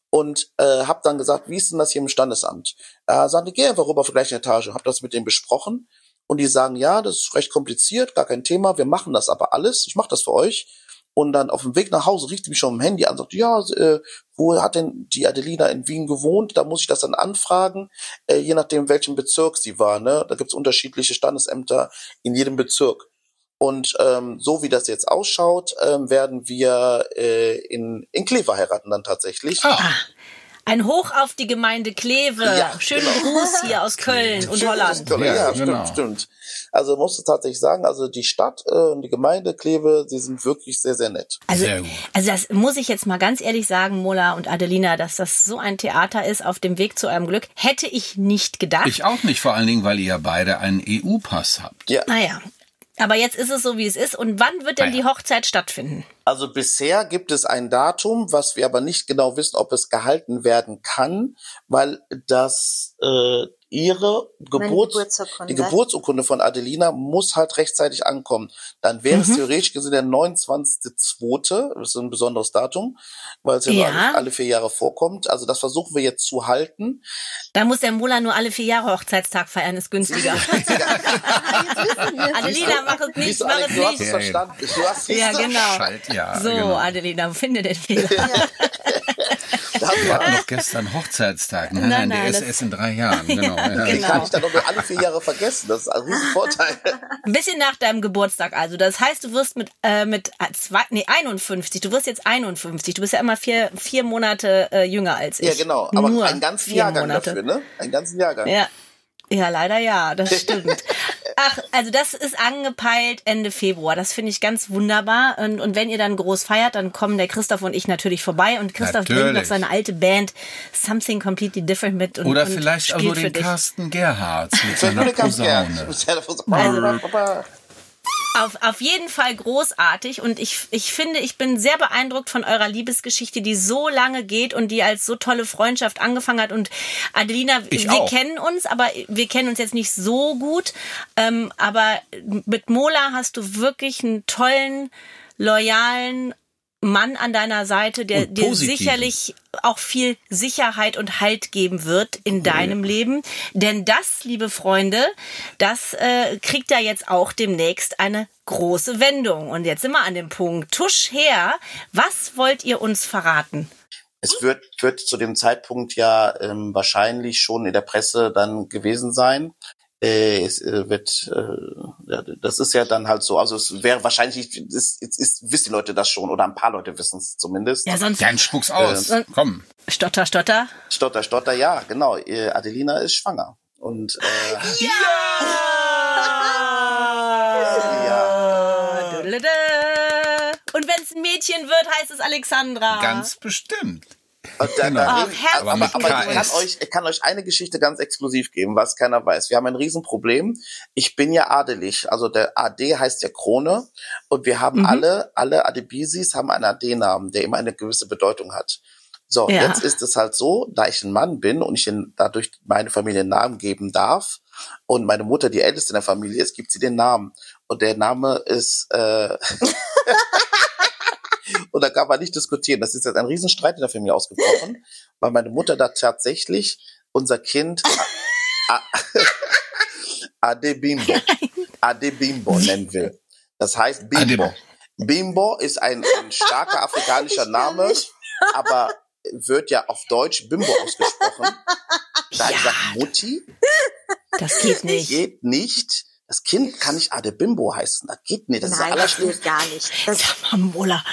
Speaker 1: Und äh, habe dann gesagt, wie ist denn das hier im Standesamt? Äh, sagen die, geh einfach rüber auf die gleiche Etage. Habe das mit denen besprochen. Und die sagen, ja, das ist recht kompliziert, gar kein Thema. Wir machen das aber alles. Ich mache das für euch. Und dann auf dem Weg nach Hause rief die mich schon am Handy an und sagte, ja, äh, wo hat denn die Adelina in Wien gewohnt? Da muss ich das dann anfragen, äh, je nachdem, welchem Bezirk sie war. Ne? Da gibt's unterschiedliche Standesämter in jedem Bezirk. Und ähm, so wie das jetzt ausschaut, ähm, werden wir äh, in, in Kleve heiraten dann tatsächlich.
Speaker 3: Ah,
Speaker 2: Ein Hoch auf die Gemeinde Kleve.
Speaker 1: Ja,
Speaker 2: Schönen
Speaker 1: genau.
Speaker 2: Gruß hier aus Köln und Holland.
Speaker 1: Ja,
Speaker 3: Ja,
Speaker 1: stimmt,
Speaker 3: genau.
Speaker 1: stimmt. Also muss ich tatsächlich sagen, also die Stadt äh, und die Gemeinde Kleve, sie sind wirklich sehr, sehr nett.
Speaker 2: Also,
Speaker 3: Sehr gut.
Speaker 2: also das muss ich jetzt mal ganz ehrlich sagen, Mola und Adelina, dass das so ein Theater ist auf dem Weg zu eurem Glück, hätte ich nicht gedacht.
Speaker 3: ich auch nicht, vor allen Dingen, weil ihr ja beide einen EU-Pass habt.
Speaker 1: Ja.
Speaker 2: naja, aber jetzt ist es so, wie es ist. Und wann wird denn
Speaker 3: ja.
Speaker 2: die Hochzeit stattfinden?
Speaker 1: Also bisher gibt es ein Datum, was wir aber nicht genau wissen, ob es gehalten werden kann, weil das äh, ihre Geburts
Speaker 5: Geburtsurkunde.
Speaker 1: die Geburtsurkunde von Adelina muss halt rechtzeitig ankommen. Dann wäre
Speaker 2: Mhm.
Speaker 1: es theoretisch gesehen der 29.2., das ist ein besonderes Datum, weil es ja,
Speaker 2: Ja.
Speaker 1: alle, alle vier Jahre vorkommt. Also das versuchen wir jetzt zu halten.
Speaker 2: Da muss der Mola nur alle vier Jahre Hochzeitstag feiern, ist günstiger. Adelina, mach es nicht, mach es
Speaker 1: du hast
Speaker 2: nicht.
Speaker 1: es verstanden. Du hast
Speaker 2: Ja,
Speaker 1: siehst du?
Speaker 2: genau.
Speaker 3: Schalt, ja,
Speaker 2: so,
Speaker 3: genau.
Speaker 2: Adelina, finde den Fehler.
Speaker 1: Da
Speaker 3: wir hatten noch gestern Hochzeitstag. Nein,
Speaker 2: Nein,
Speaker 3: nein,
Speaker 2: nein,
Speaker 3: der
Speaker 2: das-
Speaker 3: ist erst in drei Jahren. Genau. ja.
Speaker 1: Die
Speaker 2: Genau.
Speaker 1: kann ich dann noch nur alle vier Jahre vergessen. Das ist ein Riesenvorteil.
Speaker 2: Ein bisschen nach deinem Geburtstag also. Das heißt, du wirst mit, äh, mit zwei, nee, 51, du wirst jetzt 51. Du bist ja immer vier, vier Monate äh, jünger als ich.
Speaker 1: Ja, genau. Aber
Speaker 2: Nur
Speaker 1: einen ganzen Jahrgang
Speaker 2: Monate.
Speaker 1: dafür, ne? Einen ganzen Jahrgang.
Speaker 2: Ja. Ja, leider ja, das stimmt. Ach, also das ist angepeilt Ende Februar. Das finde ich ganz wunderbar. Und, und wenn ihr dann groß feiert, dann kommen der Christoph und ich natürlich vorbei. Und Christoph bringt noch
Speaker 3: Natürlich.
Speaker 2: seine alte Band Something Completely Different mit. Und,
Speaker 3: Oder
Speaker 2: und
Speaker 3: vielleicht auch
Speaker 2: spielt
Speaker 3: nur den. Carsten Gerhards mit seiner. Posaune.
Speaker 1: Mit seiner Posaune.
Speaker 2: Auf, auf jeden Fall großartig und ich, ich finde, ich bin sehr beeindruckt von eurer Liebesgeschichte, die so lange geht und die als so tolle Freundschaft angefangen hat. Und Adelina,
Speaker 3: Ich
Speaker 2: wir
Speaker 3: auch.
Speaker 2: kennen uns, aber wir kennen uns jetzt nicht so gut. Ähm, aber mit Mola hast du wirklich einen tollen, loyalen Mann an deiner Seite, der dir sicherlich auch viel Sicherheit und Halt geben wird in deinem Leben. Denn das, liebe Freunde, das äh, kriegt da jetzt auch demnächst eine große Wendung. Und jetzt sind wir an dem Punkt. Tusch her, was wollt ihr uns verraten?
Speaker 1: Es wird, wird zu dem Zeitpunkt ja ähm, wahrscheinlich schon in der Presse dann gewesen sein. Äh, es äh, wird, äh, ja, das ist ja dann halt so. Also es wäre wahrscheinlich, ist, ist, ist, wissen die Leute das schon oder ein paar Leute wissen es zumindest.
Speaker 2: Ja, sonst
Speaker 3: Dann spuck's aus.
Speaker 2: Äh,
Speaker 3: Komm.
Speaker 2: Stotter, Stotter.
Speaker 1: Stotter, stotter, ja, genau. Äh, Adelina ist schwanger. Und äh, ja,
Speaker 2: Dödelede. Und wenn es ein Mädchen wird, heißt es Alexandra.
Speaker 3: Ganz bestimmt.
Speaker 1: Und da,
Speaker 3: Genau.
Speaker 1: da reden, aber, aber, aber ich, kann euch, ich kann euch eine Geschichte ganz exklusiv geben, was keiner weiß. Wir haben ein Riesenproblem. Ich bin ja adelig, also der AD heißt ja Krone und wir haben alle, alle Adebisis haben einen AD-Namen, der immer eine gewisse Bedeutung hat. So,
Speaker 2: Ja.
Speaker 1: jetzt ist es halt so, da ich ein Mann bin und ich in, dadurch meine Familie einen Namen geben darf und meine Mutter die älteste in der Familie ist, gibt sie den Namen. Und der Name ist äh, Und da kann man nicht diskutieren. Das ist jetzt ein Riesenstreit in der Familie ausgebrochen, weil meine Mutter da tatsächlich unser Kind Adebimbo, Adebimbo nennen will. Das heißt Bimbo. Bimbo ist ein, ein starker afrikanischer Name, aber wird ja auf Deutsch Bimbo ausgesprochen. Da
Speaker 2: Ja.
Speaker 1: ich sage, Mutti,
Speaker 2: Das geht nicht.
Speaker 1: geht nicht. Das Kind kann nicht Adebimbo heißen. Das geht nicht. Das ist das
Speaker 5: Nein, das geht gar nicht. Das,
Speaker 2: Sag mal, Mola.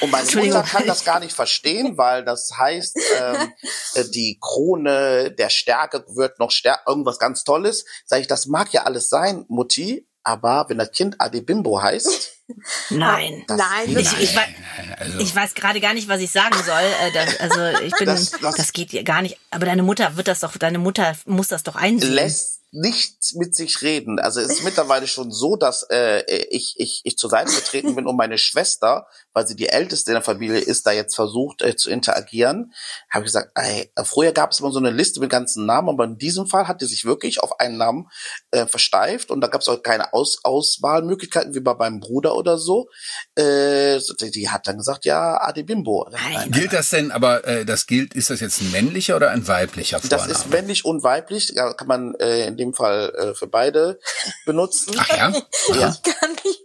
Speaker 1: Und meine. Mutter kann das gar nicht verstehen, weil das heißt, ähm, äh, die Krone der Stärke wird noch stärker, irgendwas ganz Tolles. Sag ich, das mag ja alles sein, Mutti, aber wenn das Kind Adebimbo heißt,
Speaker 2: Nein.
Speaker 5: nein,
Speaker 2: Ich,
Speaker 5: das,
Speaker 2: ich, wei-
Speaker 3: Also,
Speaker 2: ich weiß gerade gar nicht, was ich sagen soll. Äh, das, also ich bin, das,
Speaker 1: Das- das-
Speaker 2: geht gar nicht. Aber deine Mutter wird das doch, deine Mutter muss das doch einsehen.
Speaker 1: lässt nichts mit sich reden. Also es ist mittlerweile schon so, dass äh, ich, ich, ich zur Seite getreten bin und meine Schwester, weil sie die älteste in der Familie ist, da jetzt versucht äh, zu interagieren. Habe ich gesagt, ey, früher gab es immer so eine Liste mit ganzen Namen, aber in diesem Fall hat die sich wirklich auf einen Namen äh, versteift und da gab es auch keine Aus Auswahlmöglichkeiten wie bei meinem Bruder oder so. Äh, die hat dann gesagt, ja, Adebimbo.
Speaker 2: Nein.
Speaker 3: gilt das denn, aber äh, das gilt, ist das jetzt ein männlicher oder ein weiblicher
Speaker 1: Das
Speaker 3: Vorname?
Speaker 1: ist männlich und weiblich, ja, kann man äh, in dem Fall äh, für beide benutzen.
Speaker 3: Ach ja?
Speaker 1: Ja.
Speaker 5: kann nicht.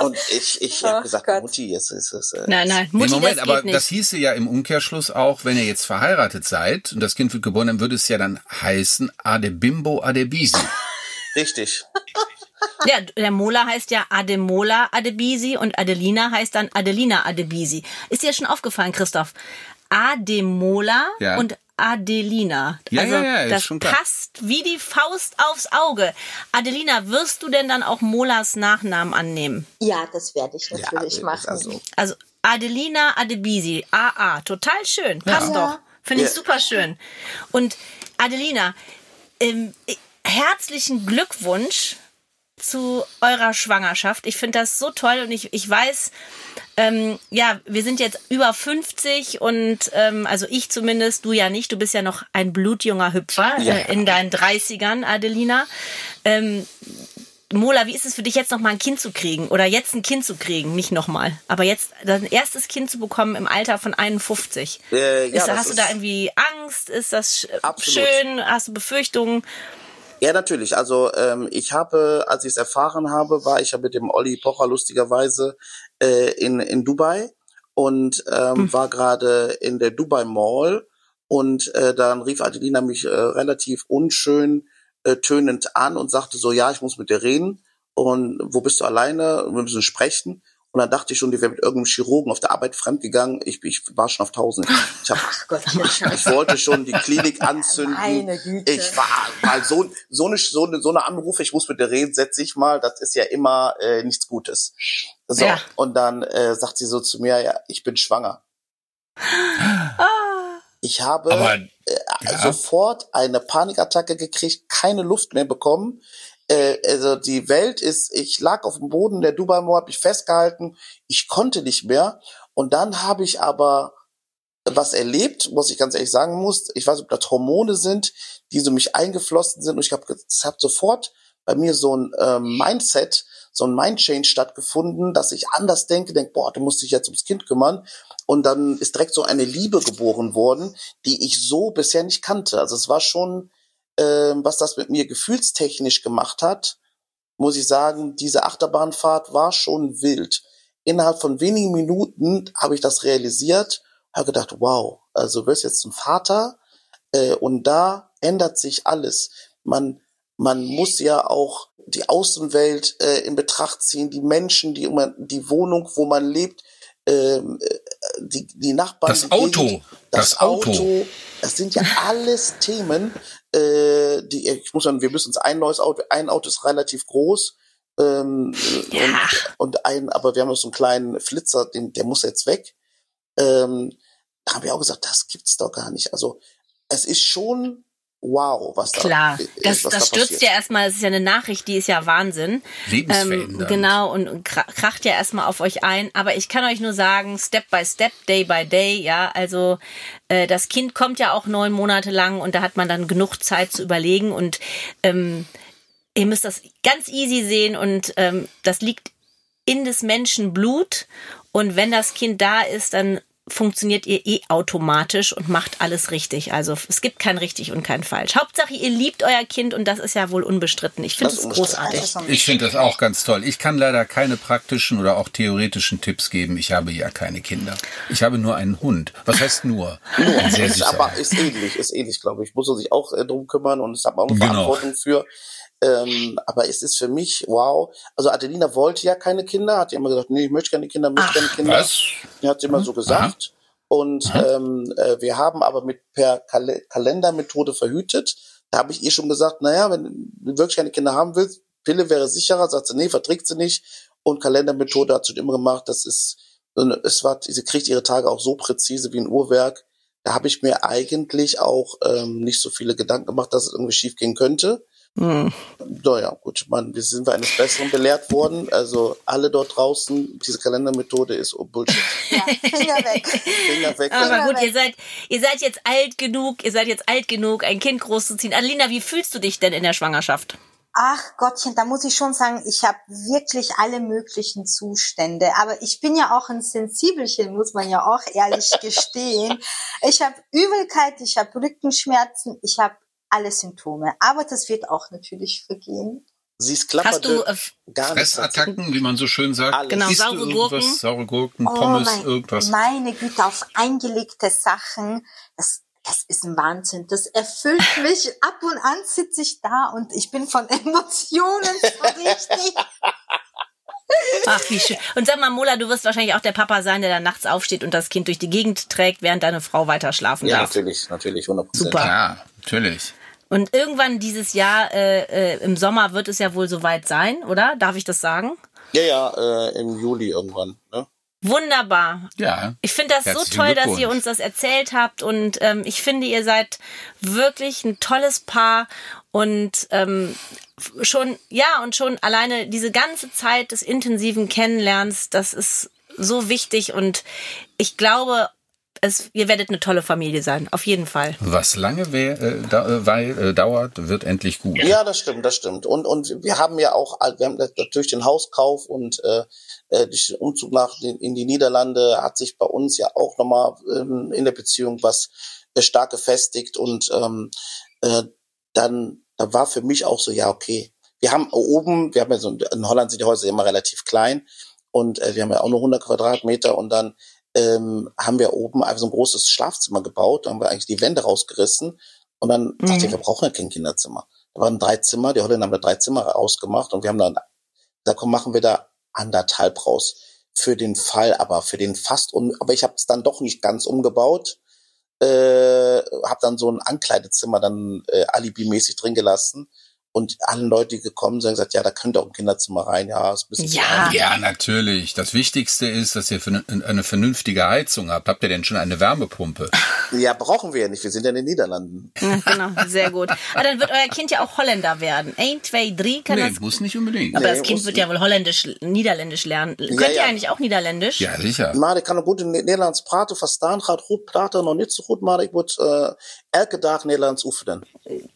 Speaker 1: Und ich, ich
Speaker 5: Ach
Speaker 1: habe gesagt,
Speaker 5: Gott.
Speaker 1: Mutti, es ist es. Äh,
Speaker 2: Nein, nein,
Speaker 3: Nee,
Speaker 2: Mutti,
Speaker 3: Moment,
Speaker 2: das
Speaker 3: aber
Speaker 2: geht nicht.
Speaker 3: das hieße ja im Umkehrschluss auch, wenn ihr jetzt verheiratet seid und das Kind wird geboren, dann würde es ja dann heißen Adebimbo Adebisi.
Speaker 1: Richtig.
Speaker 2: Ja, der Mola heißt ja Ademola Adebisi und Adelina heißt dann Adelina Adebisi. Ist dir schon aufgefallen, Christoph? Ademola
Speaker 3: Ja.
Speaker 2: und Adelina.
Speaker 3: Ja,
Speaker 2: also
Speaker 3: ja, ja, ist
Speaker 2: das
Speaker 3: schon klar.
Speaker 2: passt wie die Faust aufs Auge. Adelina, wirst du denn dann auch Molas Nachnamen annehmen?
Speaker 5: Ja, das werde ich natürlich
Speaker 1: ist
Speaker 5: machen.
Speaker 1: also-
Speaker 2: Also Adelina Adebisi, AA, total schön, passt
Speaker 5: Ja.
Speaker 2: doch. Finde ich
Speaker 1: Ja.
Speaker 2: super schön. Und Adelina, ähm, herzlichen Glückwunsch zu eurer Schwangerschaft. Ich finde das so toll und ich, ich weiß, ähm, ja, wir sind jetzt über 50 und ähm, also ich zumindest, du ja nicht, du bist ja noch ein blutjunger Hüpfer
Speaker 1: Ja.
Speaker 2: äh, in deinen 30ern, Adelina. Ähm, Mola, wie ist es für dich jetzt noch mal ein Kind zu kriegen oder jetzt ein Kind zu kriegen, nicht noch mal, aber jetzt dein erstes Kind zu bekommen im Alter von 51?
Speaker 1: Äh, ja,
Speaker 2: ist, hast du da irgendwie Angst? Ist das
Speaker 1: Absolut.
Speaker 2: schön? Hast du Befürchtungen?
Speaker 1: Ja, natürlich. Also ähm, ich habe, als ich es erfahren habe, war ich ja mit dem Olli Pocher lustigerweise äh, in, in Dubai und ähm, war gerade in der Dubai Mall und äh, dann rief Adelina mich äh, relativ unschön äh, tönend an und sagte so, ja, ich muss mit dir reden und wo bist du alleine? Wir müssen sprechen. Und dann dachte ich schon, die wäre mit irgendeinem Chirurgen auf der Arbeit fremdgegangen. Ich, ich war schon auf tausend. Ich, hab,
Speaker 5: Gottchen.
Speaker 1: ich wollte schon die Klinik anzünden.
Speaker 5: Meine Güte.
Speaker 1: Ich war mal so, so eine, so eine, so eine Anrufe, ich muss mit dir reden, setz dich mal, das ist ja immer äh, nichts Gutes. So,
Speaker 2: Ja.
Speaker 1: und dann äh, sagt sie so zu mir, ja, ich bin schwanger. Ich habe
Speaker 3: Aber
Speaker 1: äh,
Speaker 3: ja.
Speaker 1: sofort eine Panikattacke gekriegt, keine Luft mehr bekommen. Äh, also die Welt ist, ich lag auf dem Boden der Dubai Mall, hab mich festgehalten, ich konnte nicht mehr und dann habe ich aber was erlebt, muss ich ganz ehrlich sagen muss. Ich weiß, ob das Hormone sind, die so mich eingeflossen sind und ich habe hat sofort bei mir so ein ähm, Mindset, so ein Mindchange stattgefunden, dass ich anders denke, denke, boah, du musst dich jetzt ums Kind kümmern. Und dann ist direkt so eine Liebe geboren worden, die ich so bisher nicht kannte. Also es war schon, was das mit mir gefühlstechnisch gemacht hat, muss ich sagen, diese Achterbahnfahrt war schon wild. Innerhalb von wenigen Minuten habe ich das realisiert, habe gedacht, wow, also du wirst jetzt ein Vater äh, und da ändert sich alles. Man man muss ja auch die Außenwelt äh, in Betracht ziehen, die Menschen, die die Wohnung, wo man lebt, ähm, äh, die, die Nachbarn.
Speaker 3: Das Auto.
Speaker 1: Gegend, das, das Auto. Auto. Das sind ja alles Themen, äh, die ich muss sagen, wir müssen uns ein neues Auto, ein Auto ist relativ groß. Ähm, ja. und, und ein, aber wir haben noch so einen kleinen Flitzer, den, der muss jetzt weg. Ähm, da haben wir auch gesagt, das gibt's doch gar nicht. Also es ist schon wow, was
Speaker 2: Klar,
Speaker 1: da
Speaker 2: das,
Speaker 1: was
Speaker 2: das
Speaker 1: da
Speaker 2: stürzt
Speaker 1: passiert.
Speaker 2: ja erstmal, das ist ja eine Nachricht, die ist ja Wahnsinn.
Speaker 3: Lebensverändernd.
Speaker 2: Ähm, genau, und, und kracht ja erstmal auf euch ein. Aber ich kann euch nur sagen, Step by Step, Day by Day, ja, also äh, das Kind kommt ja auch neun Monate lang und da hat man dann genug Zeit zu überlegen und ähm, ihr müsst das ganz easy sehen und ähm, das liegt in des Menschen Blut und wenn das Kind da ist, dann funktioniert ihr eh automatisch und macht alles richtig. Also es gibt kein richtig und kein falsch. Hauptsache, ihr liebt euer Kind und das ist ja wohl unbestritten. Ich finde
Speaker 1: Das
Speaker 2: es großartig.
Speaker 3: Ich finde das auch ganz toll. Ich kann leider keine praktischen oder auch theoretischen Tipps geben. Ich habe ja keine Kinder. Ich habe nur einen Hund. Was heißt nur?
Speaker 1: Nur,
Speaker 3: Ein sehr
Speaker 1: ist aber ist ähnlich, ist ähnlich, glaube ich. Muss er sich auch äh, drum kümmern und es hat man auch eine
Speaker 3: Genau.
Speaker 1: Verantwortung für. Ähm, aber es ist für mich, wow. Also Adelina wollte ja keine Kinder, hat ja immer gesagt, nee, ich möchte keine Kinder, möchte keine Kinder.
Speaker 3: Was?
Speaker 1: Die hat sie immer so gesagt. Und ähm, äh, wir haben aber mit per Kal Kalendermethode verhütet. Da habe ich ihr schon gesagt, naja, wenn du wirklich keine Kinder haben willst, Pille wäre sicherer, sagt sie, nee, verträgt sie nicht. Und Kalendermethode hat sie immer gemacht, das ist, so eine- es war, sie kriegt ihre Tage auch so präzise wie ein Uhrwerk. Da habe ich mir eigentlich auch ähm, nicht so viele Gedanken gemacht, dass es irgendwie schief gehen könnte.
Speaker 2: Hm.
Speaker 1: Naja, gut, man, wir sind eines Besseren belehrt worden. Also alle dort draußen, diese Kalendermethode ist oh Bullshit.
Speaker 5: Ja, Finger weg.
Speaker 1: Finger weg.
Speaker 2: Aber gut, ihr seid, ihr seid jetzt alt genug, ihr seid jetzt alt genug, ein Kind großzuziehen. Adelina, wie fühlst du dich denn in der Schwangerschaft?
Speaker 5: Ach Gottchen, da muss ich schon sagen, ich habe wirklich alle möglichen Zustände. Aber ich bin ja auch ein Sensibelchen, muss man ja auch ehrlich gestehen. Ich habe Übelkeit, ich habe Rückenschmerzen, ich habe alle Symptome. Aber das wird auch natürlich vergehen.
Speaker 1: Sie ist
Speaker 2: Hast du, äh,
Speaker 1: gar.
Speaker 3: Fressattacken, wie man so schön sagt.
Speaker 1: Alles.
Speaker 2: Genau,
Speaker 3: Isst du
Speaker 2: saure
Speaker 3: irgendwas?
Speaker 2: Gurken.
Speaker 3: Saure Gurken,
Speaker 5: Oh
Speaker 3: Pommes,
Speaker 5: mein,
Speaker 3: irgendwas.
Speaker 5: meine Güte, auf eingelegte Sachen. Das, das ist ein Wahnsinn. Das erfüllt mich. Ab und an sitze ich da und ich bin von Emotionen so richtig.
Speaker 2: ach, wie schön. Und sag mal, Mola, du wirst wahrscheinlich auch der Papa sein, der dann nachts aufsteht und das Kind durch die Gegend trägt, während deine Frau weiter schlafen
Speaker 1: Ja,
Speaker 2: darf.
Speaker 1: natürlich, natürlich, 100
Speaker 2: Super.
Speaker 3: Ja, natürlich.
Speaker 2: Und irgendwann dieses Jahr, äh, äh, im Sommer, wird es ja wohl soweit sein, oder? Darf ich das sagen?
Speaker 1: Ja, ja, äh, im Juli irgendwann. Ne?
Speaker 2: Wunderbar.
Speaker 3: Ja.
Speaker 2: Ich finde das so toll, dass ihr uns das erzählt habt und ähm, ich finde, ihr seid wirklich ein tolles Paar und ähm, schon, ja, und schon alleine diese ganze Zeit des intensiven Kennenlernens, das ist so wichtig und ich glaube, es, ihr werdet eine tolle Familie sein, auf jeden Fall.
Speaker 3: Was lange wär, äh, da, äh, weil, äh, dauert, wird endlich gut.
Speaker 1: Ja, das stimmt, das stimmt. Und und wir haben ja auch, wir haben durch den Hauskauf und äh, äh, durch den Umzug nach den, in die Niederlande hat sich bei uns ja auch nochmal ähm, in der Beziehung was äh, stark gefestigt und ähm, äh, dann da war für mich auch so, ja okay, wir haben oben, wir haben ja so in Holland sind die Häuser immer relativ klein und äh, wir haben ja auch nur 100 Quadratmeter und dann ähm, haben wir oben einfach so ein großes Schlafzimmer gebaut, da haben wir eigentlich die Wände rausgerissen und dann
Speaker 2: Mhm.
Speaker 1: dachte ich, wir brauchen ja kein Kinderzimmer. Da waren drei Zimmer, die Holländer haben da drei Zimmer ausgemacht und wir haben dann, da komm, machen wir da anderthalb raus. Für den Fall, aber für den fast um, aber ich habe es dann doch nicht ganz umgebaut. Äh, habe dann so ein Ankleidezimmer dann äh, alibimäßig drin gelassen und allen Leuten, die gekommen sind, gesagt, ja, da könnt ihr auch ein Kinderzimmer rein, ja, ist ein bisschen
Speaker 2: Ja.
Speaker 3: Ja, natürlich. Das Wichtigste ist, dass ihr für eine, vernünftige Heizung habt. Habt ihr denn schon eine Wärmepumpe?
Speaker 1: Ja, brauchen wir ja nicht, wir sind ja in den Niederlanden.
Speaker 2: Genau, sehr gut. Aber dann wird euer Kind ja auch Holländer werden. Ein, zwei, drei kann
Speaker 3: Nee,
Speaker 2: das.
Speaker 3: muss nicht unbedingt.
Speaker 2: Aber
Speaker 1: Nee,
Speaker 2: das Kind wird ja wohl Holländisch, Niederländisch lernen. Könnt ihr
Speaker 1: ja.
Speaker 2: eigentlich auch Niederländisch?
Speaker 3: Ja, sicher.
Speaker 1: Maar ik kan goed in Nederlands praten, verstaan, gaat goed praten, nog niet zo goed, maar ik moet eh, elke dag Nederlands oefenen.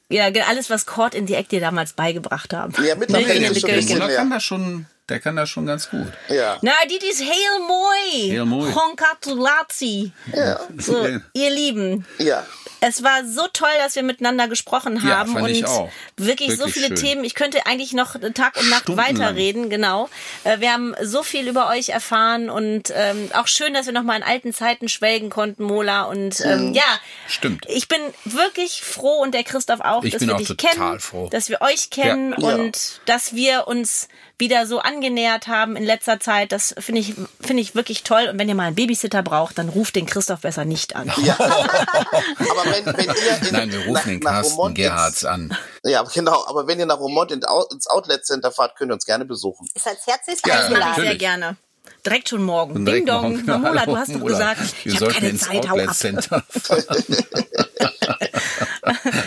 Speaker 2: Ja, alles, was Cord in die Eck dir damals beigebracht haben.
Speaker 1: Ja, mittlerweile ist
Speaker 2: de
Speaker 1: schon ein bisschen.
Speaker 3: Der kann das schon, der kann das schon ganz gut.
Speaker 1: Ja.
Speaker 2: Na, dit is heel mooi.
Speaker 3: Heel mooi.
Speaker 2: Congratulatie.
Speaker 1: Ja.
Speaker 2: So, ihr Lieben.
Speaker 1: Ja.
Speaker 2: Es war so toll, dass wir miteinander gesprochen
Speaker 3: Ja,
Speaker 2: haben
Speaker 3: fand
Speaker 2: und
Speaker 3: ich auch.
Speaker 2: wirklich, so
Speaker 3: Wirklich
Speaker 2: viele
Speaker 3: schön.
Speaker 2: Themen. Ich könnte eigentlich noch Tag und Nacht
Speaker 3: Stundenlang.
Speaker 2: weiterreden, genau. Äh, Wir haben so viel über euch erfahren und ähm, auch schön, dass wir noch mal in alten Zeiten schwelgen konnten, Mola. Und ähm, ja,
Speaker 3: Stimmt.
Speaker 2: ich bin wirklich froh und der Christoph auch,
Speaker 3: Ich
Speaker 2: dass
Speaker 3: bin
Speaker 2: wir
Speaker 3: auch
Speaker 2: dich
Speaker 3: total
Speaker 2: kennen,
Speaker 3: froh.
Speaker 2: dass wir euch kennen
Speaker 1: Ja.
Speaker 2: und dass wir uns wieder so angenähert haben in letzter Zeit. Das finde ich, finde ich wirklich toll. Und wenn ihr mal einen Babysitter braucht, dann ruft den Christoph besser nicht an.
Speaker 1: ja. Aber wenn, wenn ihr in,
Speaker 3: Nein, wir rufen
Speaker 1: nach-
Speaker 3: den Carsten Gerhards
Speaker 1: ins-
Speaker 3: an.
Speaker 1: Ja, genau. Aber wenn ihr nach Romont ins Out- ins Outlet Center fahrt, könnt ihr uns gerne besuchen.
Speaker 5: Ist als herzlichst
Speaker 3: Ja,
Speaker 5: eingeladen.
Speaker 2: sehr gerne. Direkt schon morgen.
Speaker 3: Und
Speaker 2: Ding
Speaker 3: direkt
Speaker 2: dong. Mamola, du hast doch gesagt,
Speaker 3: Wir
Speaker 2: ich habe
Speaker 3: sollten
Speaker 2: keine Zeit, hau
Speaker 3: Outlet
Speaker 2: ab.
Speaker 3: Center.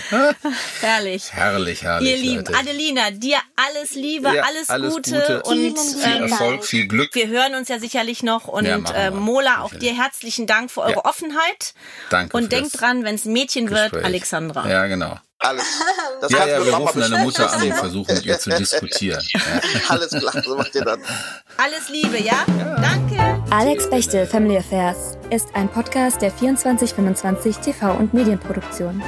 Speaker 2: Herrlich.
Speaker 3: herrlich, herrlich.
Speaker 2: Ihr Lieben,
Speaker 3: Leute.
Speaker 2: Adelina, dir alles Liebe,
Speaker 3: Ja,
Speaker 2: alles,
Speaker 3: alles
Speaker 2: Gute,
Speaker 3: Gute.
Speaker 2: und
Speaker 3: viel
Speaker 2: ähm,
Speaker 3: Erfolg, viel Glück.
Speaker 2: wir hören uns ja sicherlich noch und
Speaker 3: Ja,
Speaker 2: äh. Mola, auch dir herzlichen Dank für eure
Speaker 3: Ja.
Speaker 2: Offenheit.
Speaker 3: Danke
Speaker 2: Und denkt
Speaker 3: das
Speaker 2: dran, wenn es ein Mädchen wird,
Speaker 3: Gespräch.
Speaker 2: Alexandra.
Speaker 3: Ja, genau.
Speaker 1: Alles. Das
Speaker 3: Ja, ja, wir rufen deine Mutter an und versuchen mit ihr zu diskutieren. Ja.
Speaker 1: Alles klar, so macht ihr dann.
Speaker 2: Alles Liebe, ja? Danke.
Speaker 4: Alex Bechtel Family Affairs ist ein Podcast der 2425 TV und Medienproduktion.